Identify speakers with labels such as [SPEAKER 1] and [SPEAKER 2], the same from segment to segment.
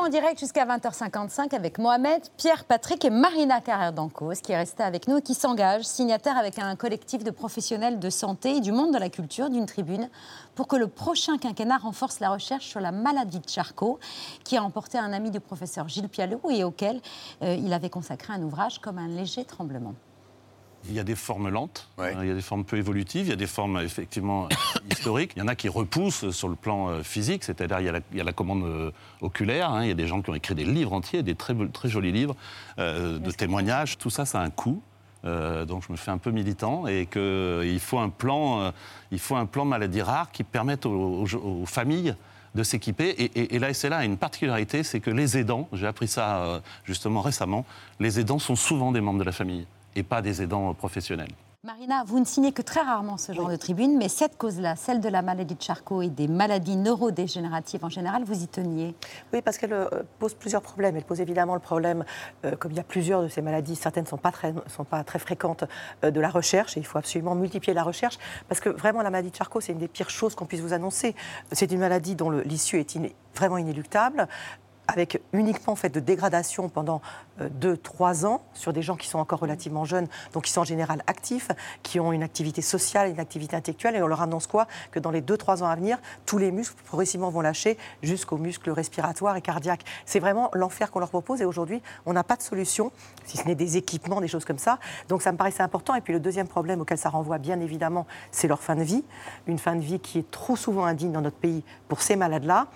[SPEAKER 1] en direct jusqu'à 20h55 avec Mohamed, Pierre, Patrick et Marina Carrère d'Ancos qui est restée avec nous et qui s'engage, signataire avec un collectif de professionnels de santé et du monde de la culture d'une tribune pour que le prochain quinquennat renforce la recherche sur la maladie de Charcot qui a emporté un ami du professeur Gilles Pialot et auquel euh, il avait consacré un ouvrage comme un léger tremblement.
[SPEAKER 2] Il y a des formes lentes, hein, il y a des formes peu évolutives, il y a des formes effectivement historiques. Il y en a qui repoussent sur le plan euh, physique, c'est-à-dire il, il, y a la commande euh, oculaire. Hein. il y a des gens qui ont écrit des livres entiers, des très, très jolis livres euh, de témoignages. Tout ça, ça a un coût. donc je me fais un peu militant et qu'il faut un plan, il faut un plan maladie rare qui permette aux, familles de s'équiper. Et, et, là, c'est là une particularité, c'est que les aidants, j'ai appris ça justement récemment, les aidants sont souvent des membres de la famille et pas des aidants professionnels.
[SPEAKER 1] Marina, vous ne signez que très rarement ce genre de tribune, mais cette cause-là, celle de la maladie de Charcot et des maladies neurodégénératives en général, vous y teniez
[SPEAKER 3] Oui, parce qu'elle euh, pose plusieurs problèmes. Elle pose évidemment le problème, euh, comme il y a plusieurs de ces maladies, certaines ne sont pas très, sont pas très fréquentes, euh, de la recherche, et il faut absolument multiplier la recherche, parce que vraiment la maladie de Charcot, c'est une des pires choses qu'on puisse vous annoncer. C'est une maladie dont l'issue est vraiment inéluctable avec uniquement fait de dégradation pendant 2-3 euh, ans sur des gens qui sont encore relativement jeunes, donc qui sont en général actifs, qui ont une activité sociale, une activité intellectuelle, et on leur annonce quoi? Que dans les 2-3 ans à venir, tous les muscles progressivement vont lâcher jusqu'aux muscles respiratoires et cardiaques. C'est vraiment l'enfer qu'on leur propose, et aujourd'hui, on n'a pas de solution, si ce n'est des équipements, des choses comme ça. Donc ça me paraissait important. Et puis le deuxième problème auquel ça renvoie, bien évidemment, c'est leur fin de vie. Une fin de vie qui est trop souvent indigne dans notre pays pour ces malades-là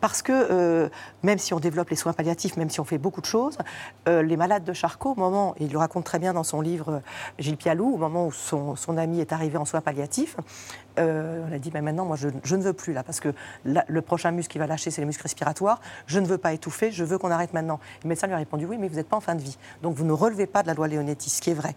[SPEAKER 3] parce que euh, même si on développe les soins palliatifs, même si on fait beaucoup de choses, euh, les malades de Charcot, au moment, et il le raconte très bien dans son livre euh, Gilles Pialou, au moment où son, ami est arrivé en soins palliatifs, on a dit mais maintenant, moi, je, ne veux plus là, parce que le prochain muscle qui va lâcher, c'est les muscles respiratoires. Je ne veux pas étouffer, je veux qu'on arrête maintenant. Le médecin lui a répondu oui, mais vous n'êtes pas en fin de vie, donc vous ne relevez pas de la loi Leonetti, ce qui est vrai.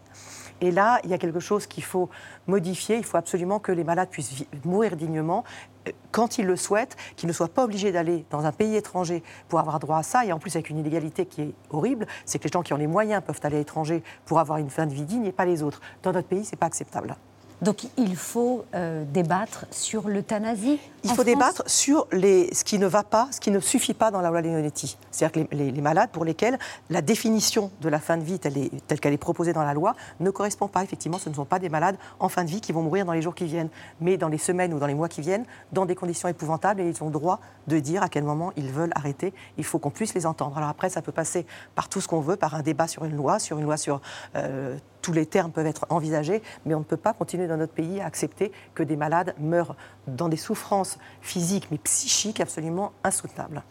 [SPEAKER 3] Et là, il y a quelque chose qu'il faut modifier. Il faut absolument que les malades puissent mourir dignement euh, quand ils le souhaitent, qu'ils ne soient pas obligés d'aller dans un pays étranger pour avoir droit à ça. Et en plus, avec une inégalité qui est horrible, c'est que les gens qui ont les moyens peuvent aller à l'étranger pour avoir une fin de vie digne et pas les autres. Dans notre pays, ce n'est pas acceptable.
[SPEAKER 1] Donc il faut euh, débattre sur l'euthanasie
[SPEAKER 3] Il faut débattre sur les, ce qui ne va pas, ce qui ne suffit pas dans la loi Leonetti. C'est-à-dire que les, malades pour lesquels la définition de la fin de vie telle, qu'elle est proposée dans la loi ne correspond pas. Effectivement, ce ne sont pas des malades en fin de vie qui vont mourir dans les jours qui viennent, mais dans les semaines ou dans les mois qui viennent, dans des conditions épouvantables, et ils ont le droit de dire à quel moment ils veulent arrêter. Il faut qu'on puisse les entendre. Alors après, ça peut passer par tout ce qu'on veut, par un débat sur une loi, sur une loi sur euh, tous les termes peuvent être envisagés, mais on ne peut pas continuer dans notre pays à accepter que des malades meurent dans des souffrances physiques mais psychiques absolument insoutenables.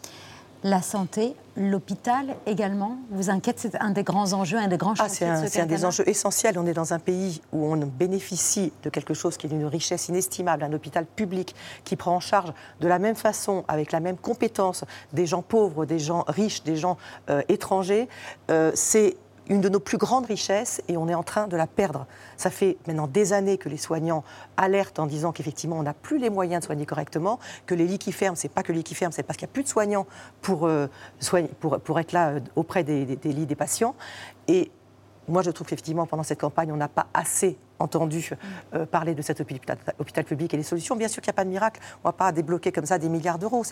[SPEAKER 1] La santé, l'hôpital également, vous inquiète C'est un des grands enjeux, un des grands
[SPEAKER 3] ah, C'est un, des enjeux essentiels. On est dans un pays où on bénéficie de quelque chose qui est d'une richesse inestimable, un hôpital public qui prend en charge de la même façon, avec la même compétence, des gens pauvres, des gens riches, des gens euh, étrangers. Euh, c'est une de nos plus grandes richesses et on est en train de la perdre. Ça fait maintenant des années que les soignants alertent en disant qu'effectivement on n'a plus les moyens de soigner correctement, que les lits qui ferment, c'est pas que les lits qui ferment, c'est parce qu'il n'y a plus de soignants pour, euh, soigner, pour, être là euh, auprès des, lits des patients. Et moi, je trouve qu'effectivement, pendant cette campagne, on n'a pas assez entendu euh, parler de cet hôpital, public et les solutions. Bien sûr qu'il n'y a pas de miracle. On ne va pas débloquer comme ça des milliards d'euros.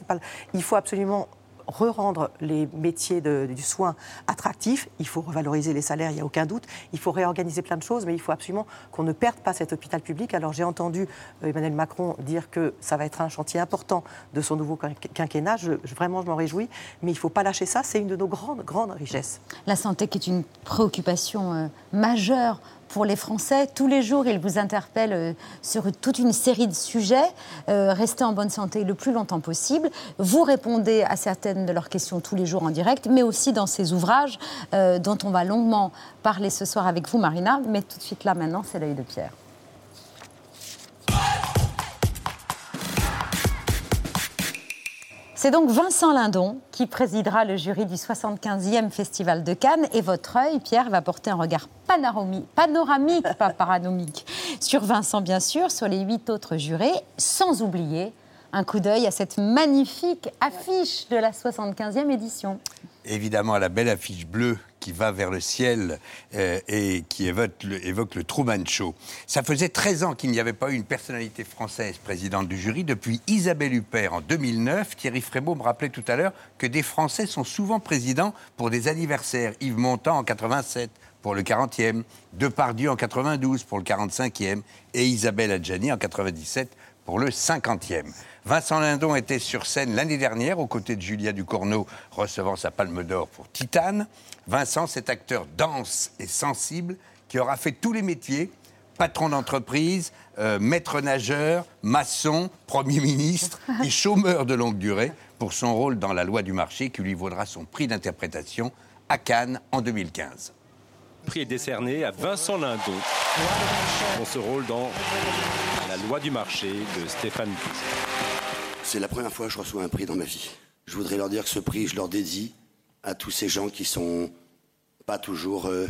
[SPEAKER 3] Il faut absolument re-rendre les métiers du soin attractifs. Il faut revaloriser les salaires, il n'y a aucun doute. Il faut réorganiser plein de choses, mais il faut absolument qu'on ne perde pas cet hôpital public. Alors j'ai entendu euh, Emmanuel Macron dire que ça va être un chantier important de son nouveau quinquennat. Je, vraiment, je m'en réjouis. Mais il ne faut pas lâcher ça. C'est une de nos grandes, grandes richesses.
[SPEAKER 1] La santé qui est une préoccupation euh, majeure pour les Français. Tous les jours, ils vous interpellent euh, sur toute une série de sujets. Euh, restez en bonne santé le plus longtemps possible. Vous répondez à certaines de leurs questions tous les jours en direct, mais aussi dans ces ouvrages euh, dont on va longuement parler ce soir avec vous, Marina. Mais tout de suite là, maintenant, c'est l'œil de Pierre. C'est donc Vincent Lindon qui présidera le jury du 75e Festival de Cannes. Et votre œil, Pierre, va porter un regard panoramique, pas paranomique, sur Vincent, bien sûr, sur les huit autres jurés, sans oublier un coup d'œil à cette magnifique affiche de la 75e édition.
[SPEAKER 4] Évidemment, à la belle affiche bleue qui va vers le ciel euh, et qui évoque le, évoque Truman Show. Ça faisait 13 ans qu'il n'y avait pas eu une personnalité française présidente du jury. Depuis Isabelle Huppert en 2009, Thierry Frémaux me rappelait tout à l'heure que des Français sont souvent présidents pour des anniversaires. Yves Montand en 87 pour le 40e, Depardieu en 92 pour le 45e et Isabelle Adjani en 97 pour le 50e. Vincent Lindon était sur scène l'année dernière aux côtés de Julia Ducournau recevant sa palme d'or pour Titane. Vincent, cet acteur dense et sensible qui aura fait tous les métiers, patron d'entreprise, euh, maître nageur, maçon, Premier ministre et chômeur de longue durée pour son rôle dans La loi du marché qui lui vaudra son prix d'interprétation à Cannes en 2015.
[SPEAKER 5] Le prix est décerné à Vincent Lindon pour ce rôle dans La loi du marché de Stéphane
[SPEAKER 6] C'est la première fois que je reçois un prix dans ma vie. Je voudrais leur dire que ce prix, je leur dédie à tous ces gens qui sont pas toujours euh,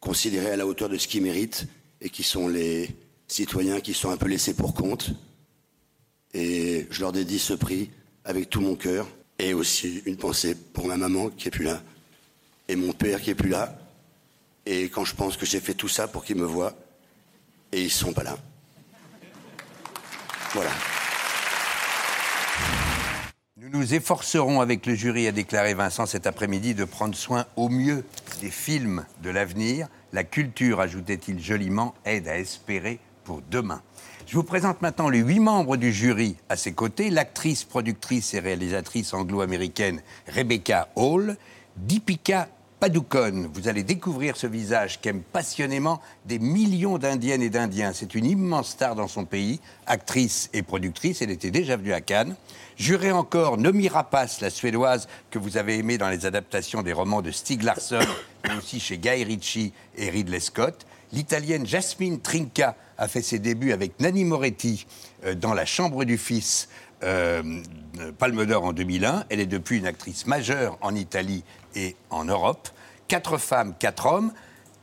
[SPEAKER 6] considérés à la hauteur de ce qu'ils méritent et qui sont les citoyens qui sont un peu laissés pour compte. Et je leur dédie ce prix avec tout mon cœur et aussi une pensée pour ma maman qui est plus là et mon père qui est plus là. Et quand je pense que j'ai fait tout ça pour qu'ils me voient et ils sont pas là. Voilà.
[SPEAKER 4] Nous nous efforcerons avec le jury, a déclaré Vincent cet après-midi, de prendre soin au mieux des films de l'avenir. La culture, ajoutait-il joliment, aide à espérer pour demain. Je vous présente maintenant les huit membres du jury à ses côtés. L'actrice, productrice et réalisatrice anglo-américaine Rebecca Hall, Deepika Padukone. Vous allez découvrir ce visage qu'aiment passionnément des millions d'Indiennes et d'Indiens. C'est une immense star dans son pays, actrice et productrice. Elle était déjà venue à Cannes. Jurez encore Nomi Rapace, la suédoise que vous avez aimée dans les adaptations des romans de Stieg Larsson, mais aussi chez Guy Ritchie et Ridley Scott. L'italienne Jasmine Trinca a fait ses débuts avec Nanni Moretti euh, dans La Chambre du Fils, euh, Palme d'Or en 2001. Elle est depuis une actrice majeure en Italie et en Europe. Quatre femmes, quatre hommes.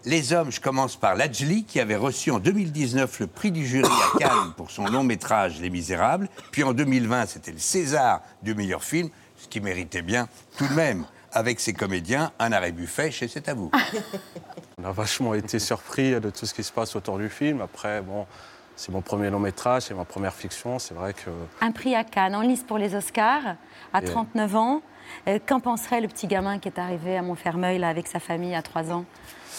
[SPEAKER 4] Les hommes, je commence par Lajli, qui avait reçu en 2019 le prix du jury à Cannes pour son long métrage Les Misérables. Puis en 2020, c'était le César du meilleur film, ce qui méritait bien tout de même, avec ses comédiens, un arrêt buffet chez C'est à vous.
[SPEAKER 7] On a vachement été surpris de tout ce qui se passe autour du film. Après, bon, c'est mon premier long métrage, c'est ma première fiction, c'est vrai que...
[SPEAKER 8] Un prix à Cannes, en lice pour les Oscars, à 39 ans. Euh, qu'en penserait le petit gamin qui est arrivé à Montfermeil là, avec sa famille à 3 ans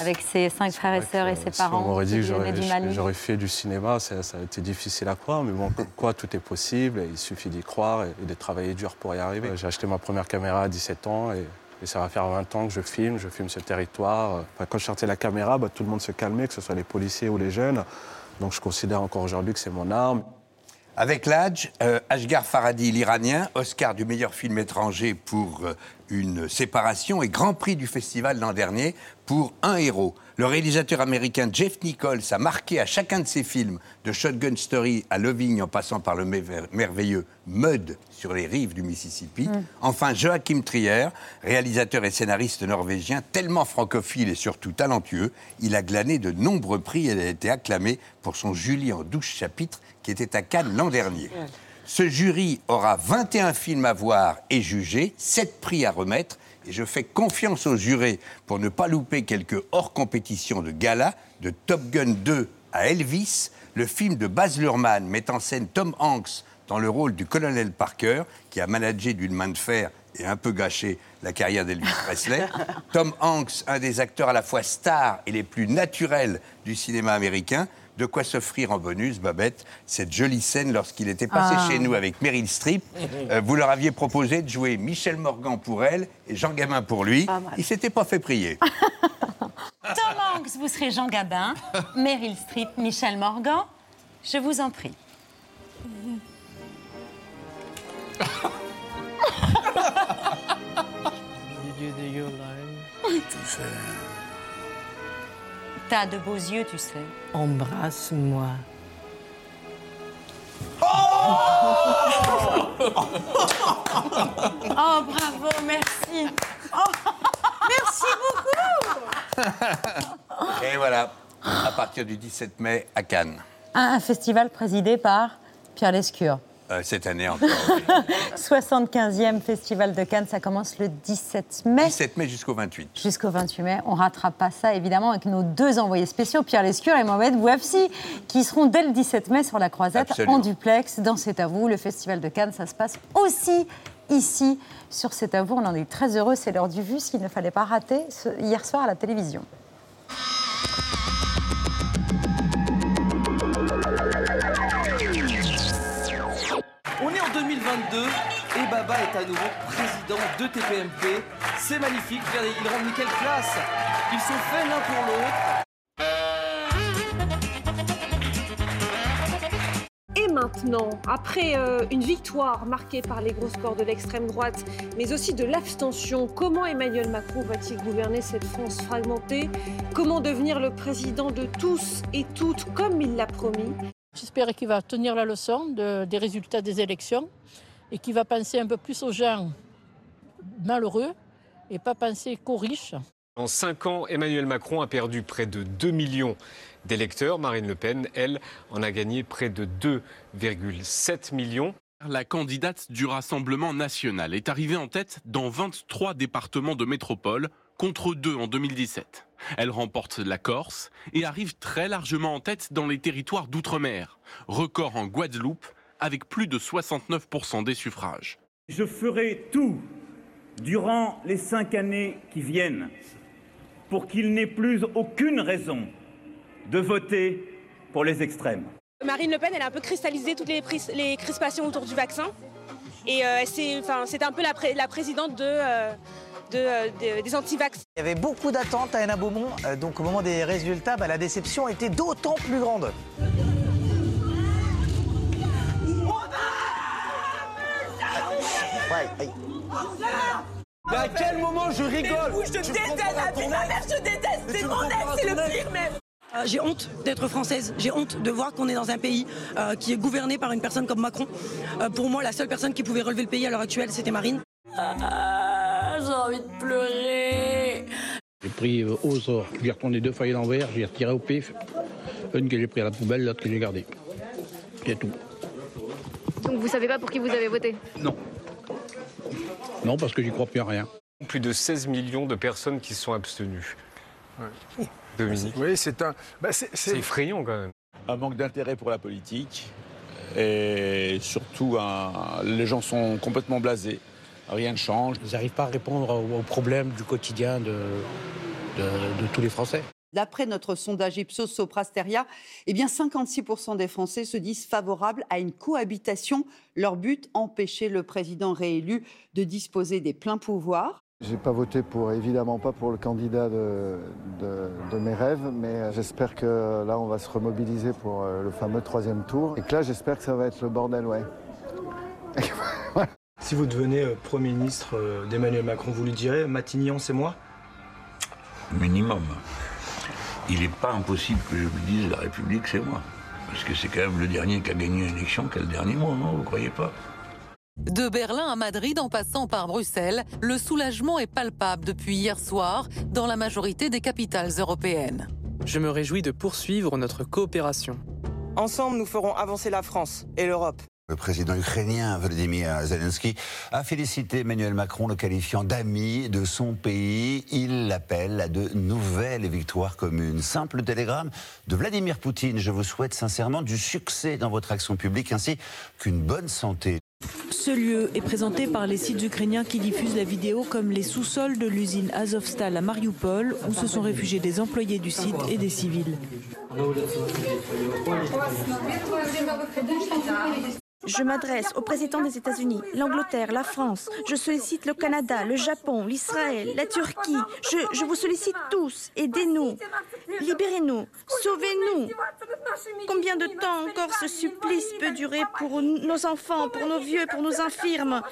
[SPEAKER 8] avec ses cinq frères et sœurs et ses parents.
[SPEAKER 7] On m'aurait dit que j'aurais fait du cinéma, ça, a été difficile à croire, mais bon, quoi, tout est possible, il suffit d'y croire et, de travailler dur pour y arriver. J'ai acheté ma première caméra à 17 ans et, ça va faire 20 ans que je filme, je filme ce territoire. quand je sortais la caméra, bah, tout le monde se calmait, que ce soit les policiers ou les jeunes. Donc je considère encore aujourd'hui que c'est mon arme.
[SPEAKER 4] Avec l'âge, euh, Ashgar Faradi, l'Iranien, Oscar du meilleur film étranger pour euh, une séparation et Grand Prix du festival l'an dernier pour Un héros. Le réalisateur américain Jeff Nichols a marqué à chacun de ses films, de Shotgun Story à Loving en passant par le merveilleux Mud sur les rives du Mississippi. Mm. Enfin, Joachim Trier, réalisateur et scénariste norvégien, tellement francophile et surtout talentueux, il a glané de nombreux prix et a été acclamé pour son Julie en douze chapitres qui était à Cannes l'an dernier. Ce jury aura 21 films à voir et juger, 7 prix à remettre, et je fais confiance aux jurés pour ne pas louper quelques hors-compétition de gala, de Top Gun 2 à Elvis, le film de Baz Luhrmann met en scène Tom Hanks dans le rôle du colonel Parker, qui a managé d'une main de fer et un peu gâché la carrière d'Elvis Presley. Tom Hanks, un des acteurs à la fois stars et les plus naturels du cinéma américain, de quoi s'offrir en bonus, Babette, cette jolie scène lorsqu'il était passé ah. chez nous avec Meryl Streep. Euh, vous leur aviez proposé de jouer Michel Morgan pour elle et Jean Gabin pour lui. Il s'était pas fait prier.
[SPEAKER 8] Tom Hanks, vous serez Jean Gabin, Meryl Streep, Michel Morgan. Je vous en prie. T'as de beaux yeux, tu sais.
[SPEAKER 9] Embrasse-moi.
[SPEAKER 8] Oh, oh bravo, merci. Oh, merci beaucoup.
[SPEAKER 4] Et voilà, à partir du 17 mai à Cannes.
[SPEAKER 8] Un festival présidé par Pierre Lescure.
[SPEAKER 4] Euh, cette année encore.
[SPEAKER 1] 75e Festival de Cannes, ça commence le 17 mai.
[SPEAKER 4] 17 mai jusqu'au 28.
[SPEAKER 1] Jusqu'au 28 mai. On rattrape pas ça, évidemment, avec nos deux envoyés spéciaux, Pierre Lescure et Mohamed Bouafsi, qui seront dès le 17 mai sur la Croisette,
[SPEAKER 4] Absolument.
[SPEAKER 1] en duplex. Dans C'est à vous, le Festival de Cannes, ça se passe aussi ici, sur C'est à vous. On en est très heureux. C'est l'heure du vu, ce qu'il ne fallait pas rater ce- hier soir à la télévision.
[SPEAKER 10] On est en 2022 et Baba est à nouveau président de TPMP. C'est magnifique, regardez, ils rendent quelle classe Ils sont faits l'un pour l'autre.
[SPEAKER 11] Et maintenant, après euh, une victoire marquée par les gros scores de l'extrême droite, mais aussi de l'abstention, comment Emmanuel Macron va-t-il gouverner cette France fragmentée? Comment devenir le président de tous et toutes comme il l'a promis?
[SPEAKER 12] J'espère qu'il va tenir la leçon de- des résultats des élections et qu'il va penser un peu plus aux gens malheureux et pas penser qu'aux riches.
[SPEAKER 13] En cinq ans, Emmanuel Macron a perdu près de 2 millions d'électeurs. Marine Le Pen, elle, en a gagné près de 2,7 millions.
[SPEAKER 14] La candidate du Rassemblement national est arrivée en tête dans 23 départements de métropole contre deux en 2017. Elle remporte la Corse et arrive très largement en tête dans les territoires d'outre-mer. Record en Guadeloupe avec plus de 69% des suffrages.
[SPEAKER 15] Je ferai tout durant les cinq années qui viennent pour qu'il n'ait plus aucune raison de voter pour les extrêmes.
[SPEAKER 11] Marine Le Pen, elle a un peu cristallisé toutes les, pris- les crispations autour du vaccin. Et euh, c'est enfin, un peu la, pré- la présidente de, euh, de, euh, de- des anti-vax.
[SPEAKER 16] Il y avait beaucoup d'attentes à Anna Beaumont, euh, donc au moment des résultats, bah, la déception était d'autant plus grande. Ouais, aïe.
[SPEAKER 10] Mais à quel moment je rigole
[SPEAKER 17] je déteste la vie de ma mère, je déteste, c'est mon ex, c'est le pire même.
[SPEAKER 18] Euh, J'ai honte d'être française. J'ai honte de voir qu'on est dans un pays euh, qui est gouverné par une personne comme Macron. Euh, pour moi, la seule personne qui pouvait relever le pays à l'heure actuelle, c'était Marine.
[SPEAKER 17] J'ai envie de pleurer.
[SPEAKER 19] J'ai pris euh, au sort, j'ai retourné deux feuilles à l'envers, j'ai retiré au pif. Une que j'ai pris à la poubelle, l'autre que j'ai gardée. C'est tout.
[SPEAKER 20] Donc vous savez pas pour qui vous avez voté?
[SPEAKER 19] Non. Non, parce que j'y crois plus à rien.
[SPEAKER 13] Plus de 16 millions de personnes qui se sont abstenues. Dominique.
[SPEAKER 21] Oui, c'est un. bah,
[SPEAKER 13] C'est effrayant quand même.
[SPEAKER 22] Un manque d'intérêt pour la politique et surtout un- les gens sont complètement blasés. Rien ne change.
[SPEAKER 19] Ils n'arrivent pas à répondre aux, aux problèmes du quotidien de, de, de tous les Français.
[SPEAKER 23] D'après notre sondage Ipsos Soprasteria, eh bien 56% des Français se disent favorables à une cohabitation. Leur but, empêcher le président réélu de disposer des pleins pouvoirs.
[SPEAKER 24] J'ai pas voté pour, évidemment pas pour le candidat de, de- de mes rêves, mais euh, j'espère que là, on va se remobiliser pour euh, le fameux troisième tour. Et que là, j'espère que ça va être le bordel, ouais.
[SPEAKER 25] Si vous devenez euh, Premier ministre euh, d'Emmanuel Macron, vous lui direz Matignon, c'est moi?
[SPEAKER 26] Minimum. Il n'est pas impossible que je lui dise la République, c'est moi. Parce que c'est quand même le dernier qui a gagné une élection qui a le dernier mot, non Vous croyez pas?
[SPEAKER 27] De Berlin à Madrid en passant par Bruxelles, le soulagement est palpable depuis hier soir dans la majorité des capitales européennes.
[SPEAKER 28] Je me réjouis de poursuivre notre coopération.
[SPEAKER 16] Ensemble, nous ferons avancer la France et l'Europe.
[SPEAKER 6] Le président ukrainien Volodymyr Zelensky a félicité Emmanuel Macron, le qualifiant d'ami de son pays. Il l'appelle à de nouvelles victoires communes. Simple télégramme de Vladimir Poutine. Je vous souhaite sincèrement du succès dans votre action publique ainsi qu'une bonne santé.
[SPEAKER 29] Ce lieu est présenté par les sites ukrainiens qui diffusent la vidéo comme les sous-sols de l'usine Azovstal à Mariupol où se sont réfugiés des employés du site et des civils.
[SPEAKER 30] Je m'adresse au président des États-Unis, l'Angleterre, la France. Je sollicite le Canada, le Japon, l'Israël, la Turquie. Je, vous sollicite tous. Aidez-nous. Libérez-nous. Sauvez-nous. Combien de temps encore ce supplice peut durer pour nos enfants, pour nos vieux, pour nos infirmes?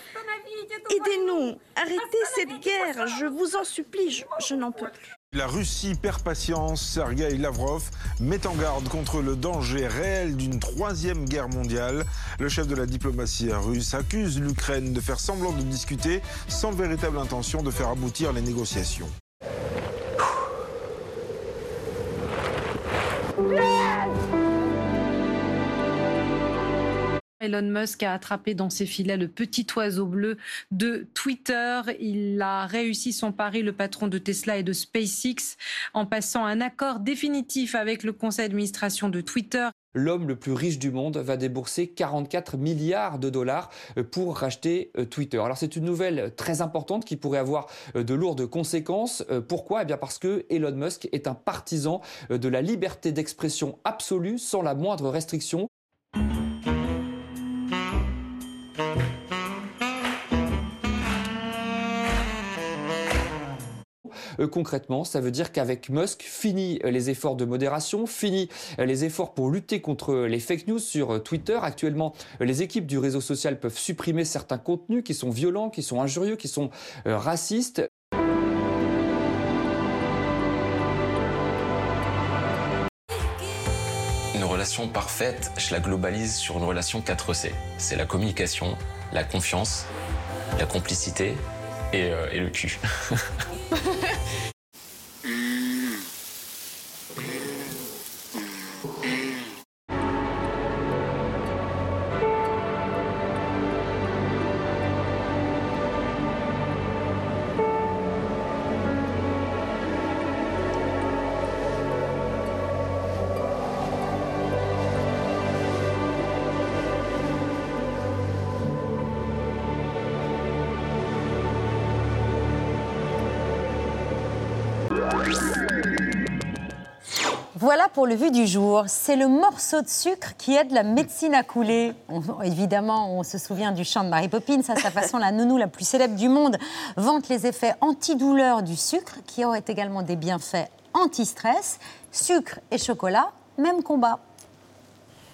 [SPEAKER 30] Aidez-nous. Arrêtez cette guerre. Je vous en supplie. Je, je n'en peux plus.
[SPEAKER 21] La Russie perd patience. Sergei Lavrov met en garde contre le danger réel d'une troisième guerre mondiale. Le chef de la diplomatie russe accuse l'Ukraine de faire semblant de discuter sans véritable intention de faire aboutir les négociations.
[SPEAKER 31] Elon Musk a attrapé dans ses filets le petit oiseau bleu de Twitter. Il a réussi son pari, le patron de Tesla et de SpaceX, en passant un accord définitif avec le conseil d'administration de Twitter
[SPEAKER 32] l'homme le plus riche du monde va débourser 44 milliards de dollars euh, pour racheter euh, Twitter. Alors c'est une nouvelle très importante qui pourrait avoir euh, de lourdes conséquences. Pourquoi? Eh bien parce que Elon Musk est un partisan de la liberté d'expression absolue sans la moindre restriction. Concrètement, ça veut dire qu'avec Musk, fini les efforts de modération, fini les efforts pour lutter contre les fake news sur Twitter. Actuellement, les équipes du réseau social peuvent supprimer certains contenus qui sont violents, qui sont injurieux, qui sont euh, racistes.
[SPEAKER 33] Une relation parfaite, je la globalise sur une relation 4C. C'est la communication, la confiance, la complicité et, euh, et le cul.
[SPEAKER 1] Voilà pour le vu du jour. C'est le morceau de sucre qui aide la médecine à couler. évidemment, on se souvient du chant de Mary Poppins. À sa façon, la nounou la plus célèbre du monde vante les effets antidouleurs du sucre, qui aurait également des bienfaits anti-stress. Sucre et chocolat, même combat.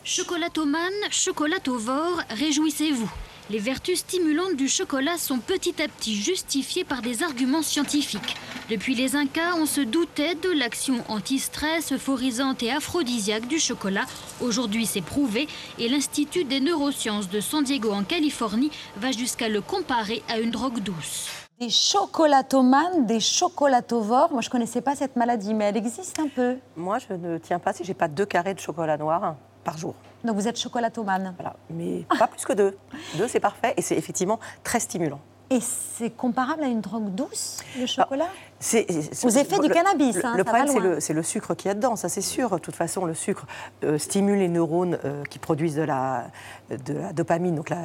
[SPEAKER 34] Chocolatomane, chocolatovore, réjouissez-vous. Les vertus stimulantes du chocolat sont petit à petit justifiées par des arguments scientifiques. Depuis les Incas, on se doutait de l'action anti-stress, euphorisante et aphrodisiaque du chocolat. Aujourd'hui, c'est prouvé et l'Institut des neurosciences de San Diego en Californie va jusqu'à le comparer à une drogue douce.
[SPEAKER 1] Des chocolatomanes, des chocolatovores. Moi, je ne connaissais pas cette maladie, mais elle existe un peu.
[SPEAKER 3] Moi, je ne tiens pas si j'ai pas deux carrés de chocolat noir par jour.
[SPEAKER 1] Donc vous êtes chocolatomane
[SPEAKER 3] Voilà, mais pas plus que deux. Deux, c'est parfait et c'est effectivement très stimulant.
[SPEAKER 1] Et c'est comparable à une drogue douce, le chocolat?
[SPEAKER 3] C'est,
[SPEAKER 1] Aux effets du cannabis.
[SPEAKER 3] Le,
[SPEAKER 1] hein,
[SPEAKER 3] le problème, c'est le, sucre qu'il y a dedans, ça c'est sûr. De toute façon, le sucre euh, stimule les neurones euh, qui produisent de la, de la dopamine, donc le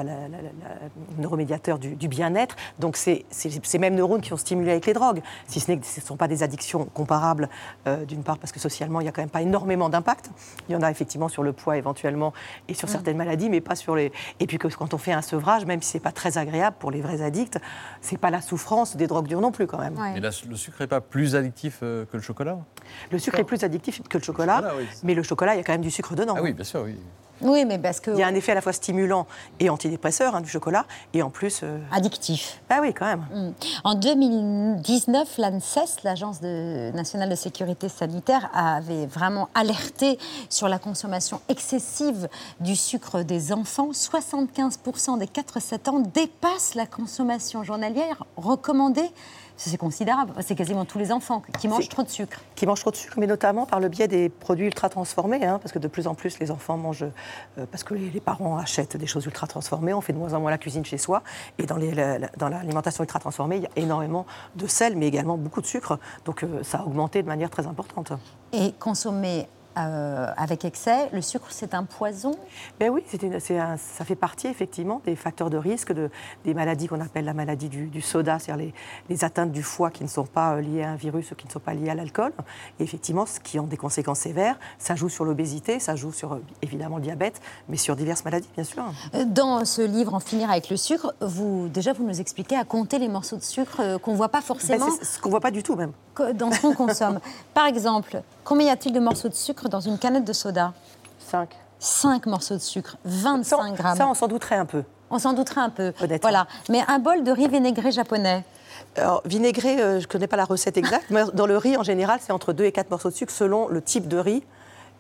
[SPEAKER 3] neuromédiateur du, bien-être. Donc c'est ces mêmes neurones qui sont stimulés avec les drogues, si ce n'est que ce ne sont pas des addictions comparables, euh, d'une part parce que socialement, il n'y a quand même pas énormément d'impact. Il y en a effectivement sur le poids éventuellement et sur mm. certaines maladies, mais pas sur les... Et puis que quand on fait un sevrage, même si ce n'est pas très agréable pour les vrais addicts, c'est pas la souffrance des drogues dures non plus quand même.
[SPEAKER 35] Mais le sucre n'est pas plus addictif euh, que le chocolat
[SPEAKER 3] Le sucre est plus addictif que le chocolat, mais le chocolat, il y a quand même du sucre dedans.
[SPEAKER 35] Ah oui, bien sûr, oui.
[SPEAKER 1] Oui, mais parce que...
[SPEAKER 3] Il y a un effet à la fois stimulant et antidépresseur hein, du chocolat, et en plus... Euh,
[SPEAKER 1] Addictif.
[SPEAKER 3] Ah oui, quand même.
[SPEAKER 1] Mm. En 2019, l'ANSES, l'Agence nationale de sécurité sanitaire, avait vraiment alerté sur la consommation excessive du sucre des enfants. 75% des 4-7 ans dépassent la consommation journalière recommandée c'est considérable. C'est quasiment tous les enfants qui mangent trop de sucre.
[SPEAKER 3] Qui mangent trop de sucre, mais notamment par le biais des produits ultra transformés, hein, parce que de plus en plus les enfants mangent, euh, parce que les, parents achètent des choses ultra transformées, on fait de moins en moins la cuisine chez soi, et dans, l'alimentation ultra transformée, il y a énormément de sel, mais également beaucoup de sucre, donc euh, ça a augmenté de manière très importante.
[SPEAKER 1] Et consommer euh, avec excès. Le sucre, c'est un poison?
[SPEAKER 3] Ben oui, ça fait partie effectivement des facteurs de risque, de, des maladies qu'on appelle la maladie du, soda, c'est-à-dire les, atteintes du foie qui ne sont pas euh, liées à un virus ou qui ne sont pas liées à l'alcool. Et effectivement, ce qui ont des conséquences sévères, ça joue sur l'obésité, ça joue sur euh, évidemment le diabète, mais sur diverses maladies, bien sûr.
[SPEAKER 1] Dans ce livre, En finir avec le sucre, vous, déjà, vous nous expliquez à compter les morceaux de sucre qu'on ne voit pas ben, forcément.
[SPEAKER 3] ce qu'on ne voit pas du tout même.
[SPEAKER 1] Dans ce qu'on consomme. Par exemple, combien y a-t-il de morceaux de sucre dans une canette de soda
[SPEAKER 3] 5.
[SPEAKER 1] 5 morceaux de sucre, 25 grammes.
[SPEAKER 3] Ça, on s'en douterait un peu.
[SPEAKER 1] On s'en douterait un peu. Voilà. Mais un bol de riz vinaigré japonais.
[SPEAKER 3] Alors, vinaigré, euh, je ne connais pas la recette exacte, mais dans le riz, en général, c'est entre 2 et 4 morceaux de sucre selon le type de riz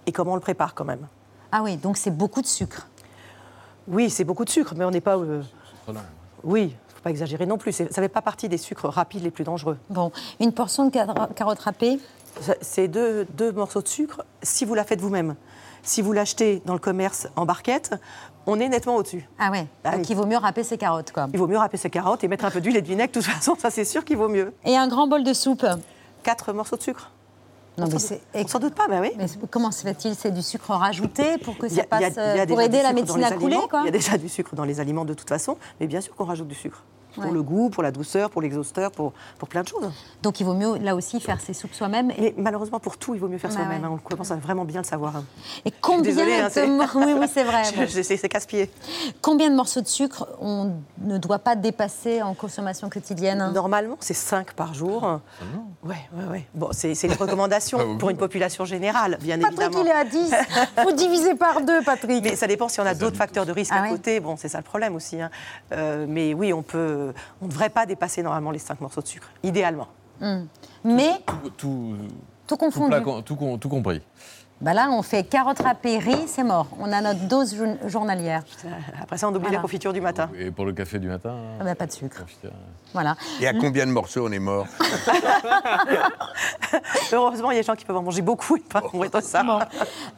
[SPEAKER 3] et comment on le prépare quand même.
[SPEAKER 1] Ah oui, donc c'est beaucoup de sucre.
[SPEAKER 3] Oui, c'est beaucoup de sucre, mais on n'est pas. Euh, oui, il ne faut pas exagérer non plus. Ça ne fait pas partie des sucres rapides les plus dangereux.
[SPEAKER 1] Bon, une portion de carottes râpées
[SPEAKER 3] C'est deux, deux morceaux de sucre si vous la faites vous-même. Si vous l'achetez dans le commerce en barquette, on est nettement au-dessus.
[SPEAKER 1] Ah ouais. Donc il vaut mieux râper ses carottes, quoi.
[SPEAKER 3] Il vaut mieux râper ses carottes et mettre un peu d'huile et de vinaigre. De toute façon, ça c'est sûr qu'il vaut mieux.
[SPEAKER 1] Et un grand bol de soupe.
[SPEAKER 3] Quatre morceaux de sucre.
[SPEAKER 1] Non, mais
[SPEAKER 3] On
[SPEAKER 1] c'est.
[SPEAKER 3] On s'en doute pas, mais oui.
[SPEAKER 1] Mais comment se fait-il C'est du sucre rajouté pour que ça passe,
[SPEAKER 3] a- a
[SPEAKER 1] pour aider la médecine à couler, quoi
[SPEAKER 3] Il y a déjà du sucre dans les aliments de toute façon, mais bien sûr qu'on rajoute du sucre.
[SPEAKER 1] Ouais.
[SPEAKER 3] Pour le goût, pour la douceur, pour l'exhausteur, pour, pour plein de choses.
[SPEAKER 1] Donc il vaut mieux là aussi faire ses soupes soi-même.
[SPEAKER 3] Mais malheureusement, pour tout, il vaut mieux faire
[SPEAKER 1] Bah
[SPEAKER 3] soi-même.
[SPEAKER 1] ouais.
[SPEAKER 3] hein. On commence à vraiment bien le savoir. hein.
[SPEAKER 1] Et combien
[SPEAKER 3] désolée, hein,
[SPEAKER 1] de mor- oui, oui, c'est vrai.
[SPEAKER 3] C'est casse-pied.
[SPEAKER 1] Combien de morceaux de sucre on ne doit pas dépasser en consommation quotidienne
[SPEAKER 3] Normalement, c'est 5 par jour. Ouais, ouais, ouais. Bon, c'est c'est une recommandation pour une population générale, bien
[SPEAKER 1] Patrick,
[SPEAKER 3] évidemment.
[SPEAKER 1] il est à 10. Faut diviser par deux, Patrick.
[SPEAKER 3] Mais ça dépend si on a d'autres facteurs de risque
[SPEAKER 1] Ah
[SPEAKER 3] à côté. Bon, c'est ça le problème aussi. hein. Euh, mais oui, on peut, on ne devrait pas dépasser normalement les 5 morceaux de sucre, idéalement.
[SPEAKER 1] Hmm. Mais
[SPEAKER 35] Tout, tout,
[SPEAKER 1] tout confondu.
[SPEAKER 35] plat con- tout con- tout compris.
[SPEAKER 1] Bah là, on fait carottes râpées, riz, c'est mort. On a notre dose jour- journalière.
[SPEAKER 3] Après ça, on oublie
[SPEAKER 1] Voilà.
[SPEAKER 3] la confiture du matin.
[SPEAKER 35] Et pour le café du matin
[SPEAKER 1] Ah bah, pas de sucre.
[SPEAKER 35] confiture.
[SPEAKER 1] Voilà.
[SPEAKER 36] Et à combien de morceaux on est mort?
[SPEAKER 3] Heureusement, il y a des gens qui peuvent en manger beaucoup et pas mourir de ça.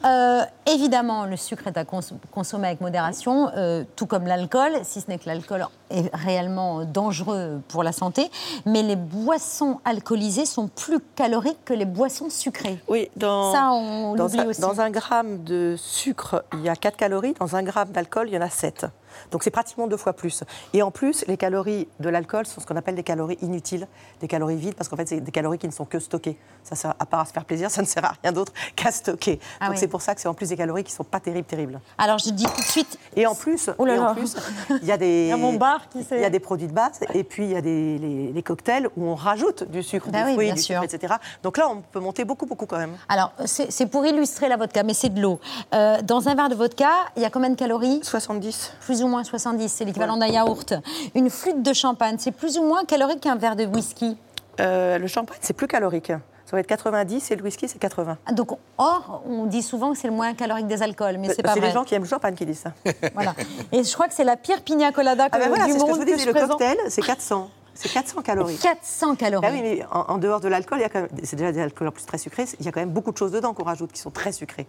[SPEAKER 1] Euh, évidemment, le sucre est à cons- consommer avec modération, euh, tout comme l'alcool, si ce n'est que l'alcool est réellement dangereux pour la santé. Mais les boissons alcoolisées sont plus caloriques que les boissons sucrées.
[SPEAKER 3] Oui, dans,
[SPEAKER 1] Ça, on
[SPEAKER 3] dans
[SPEAKER 1] l'oublie
[SPEAKER 3] un,
[SPEAKER 1] aussi.
[SPEAKER 3] dans un gramme de sucre, il y a 4 calories. Dans un gramme d'alcool, il y en a 7. Donc c'est pratiquement deux fois plus. Et en plus, les calories de l'alcool sont ce qu'on appelle des calories inutiles, des calories vides, parce qu'en fait, c'est des calories qui ne sont que stockées. Ça, ça, à part à se faire plaisir, ça ne sert à rien d'autre qu'à stocker.
[SPEAKER 1] Ah
[SPEAKER 3] Donc
[SPEAKER 1] oui.
[SPEAKER 3] c'est pour ça que c'est en plus des calories qui ne sont pas terribles, terribles.
[SPEAKER 1] Alors, je dis tout de suite.
[SPEAKER 3] Et en plus,
[SPEAKER 1] Oh là
[SPEAKER 3] et en
[SPEAKER 1] là.
[SPEAKER 3] plus, il y a des,
[SPEAKER 1] Il y a mon bar qui
[SPEAKER 3] il y a des produits de base, et puis il y a des, les, les cocktails où on rajoute du sucre,
[SPEAKER 1] Bah
[SPEAKER 3] du
[SPEAKER 1] oui,
[SPEAKER 3] fruit,
[SPEAKER 1] bien
[SPEAKER 3] du sucre, etc. Donc là, on peut monter beaucoup, beaucoup quand même.
[SPEAKER 1] Alors, c'est c'est pour illustrer la vodka, mais c'est de l'eau. Euh, dans un verre de vodka, il y a combien de calories?
[SPEAKER 3] 70.
[SPEAKER 1] Plus ou moins 70, c'est l'équivalent d'un yaourt. Une flûte de champagne, c'est plus ou moins calorique qu'un verre de whisky.
[SPEAKER 3] Euh, le champagne, c'est plus calorique. Ça va être 90 et le whisky, c'est 80.
[SPEAKER 1] Ah, Donc, or, on dit souvent que c'est le moins calorique des alcools, mais c'est
[SPEAKER 3] Bah,
[SPEAKER 1] pas
[SPEAKER 3] c'est
[SPEAKER 1] vrai.
[SPEAKER 3] les gens qui aiment le champagne qui disent ça.
[SPEAKER 1] Voilà. Et je crois que c'est la pire pina colada que,
[SPEAKER 3] Ah ben voilà,
[SPEAKER 1] du
[SPEAKER 3] c'est ce que je
[SPEAKER 1] monde
[SPEAKER 3] vous disais. Le cocktail, c'est 400. C'est 400 calories.
[SPEAKER 1] 400 calories.
[SPEAKER 3] Ah oui, mais en, en dehors de l'alcool, il y a quand même- c'est déjà des alcools en plus très sucrés. Il y a quand même beaucoup de choses dedans qu'on rajoute qui sont très sucrées.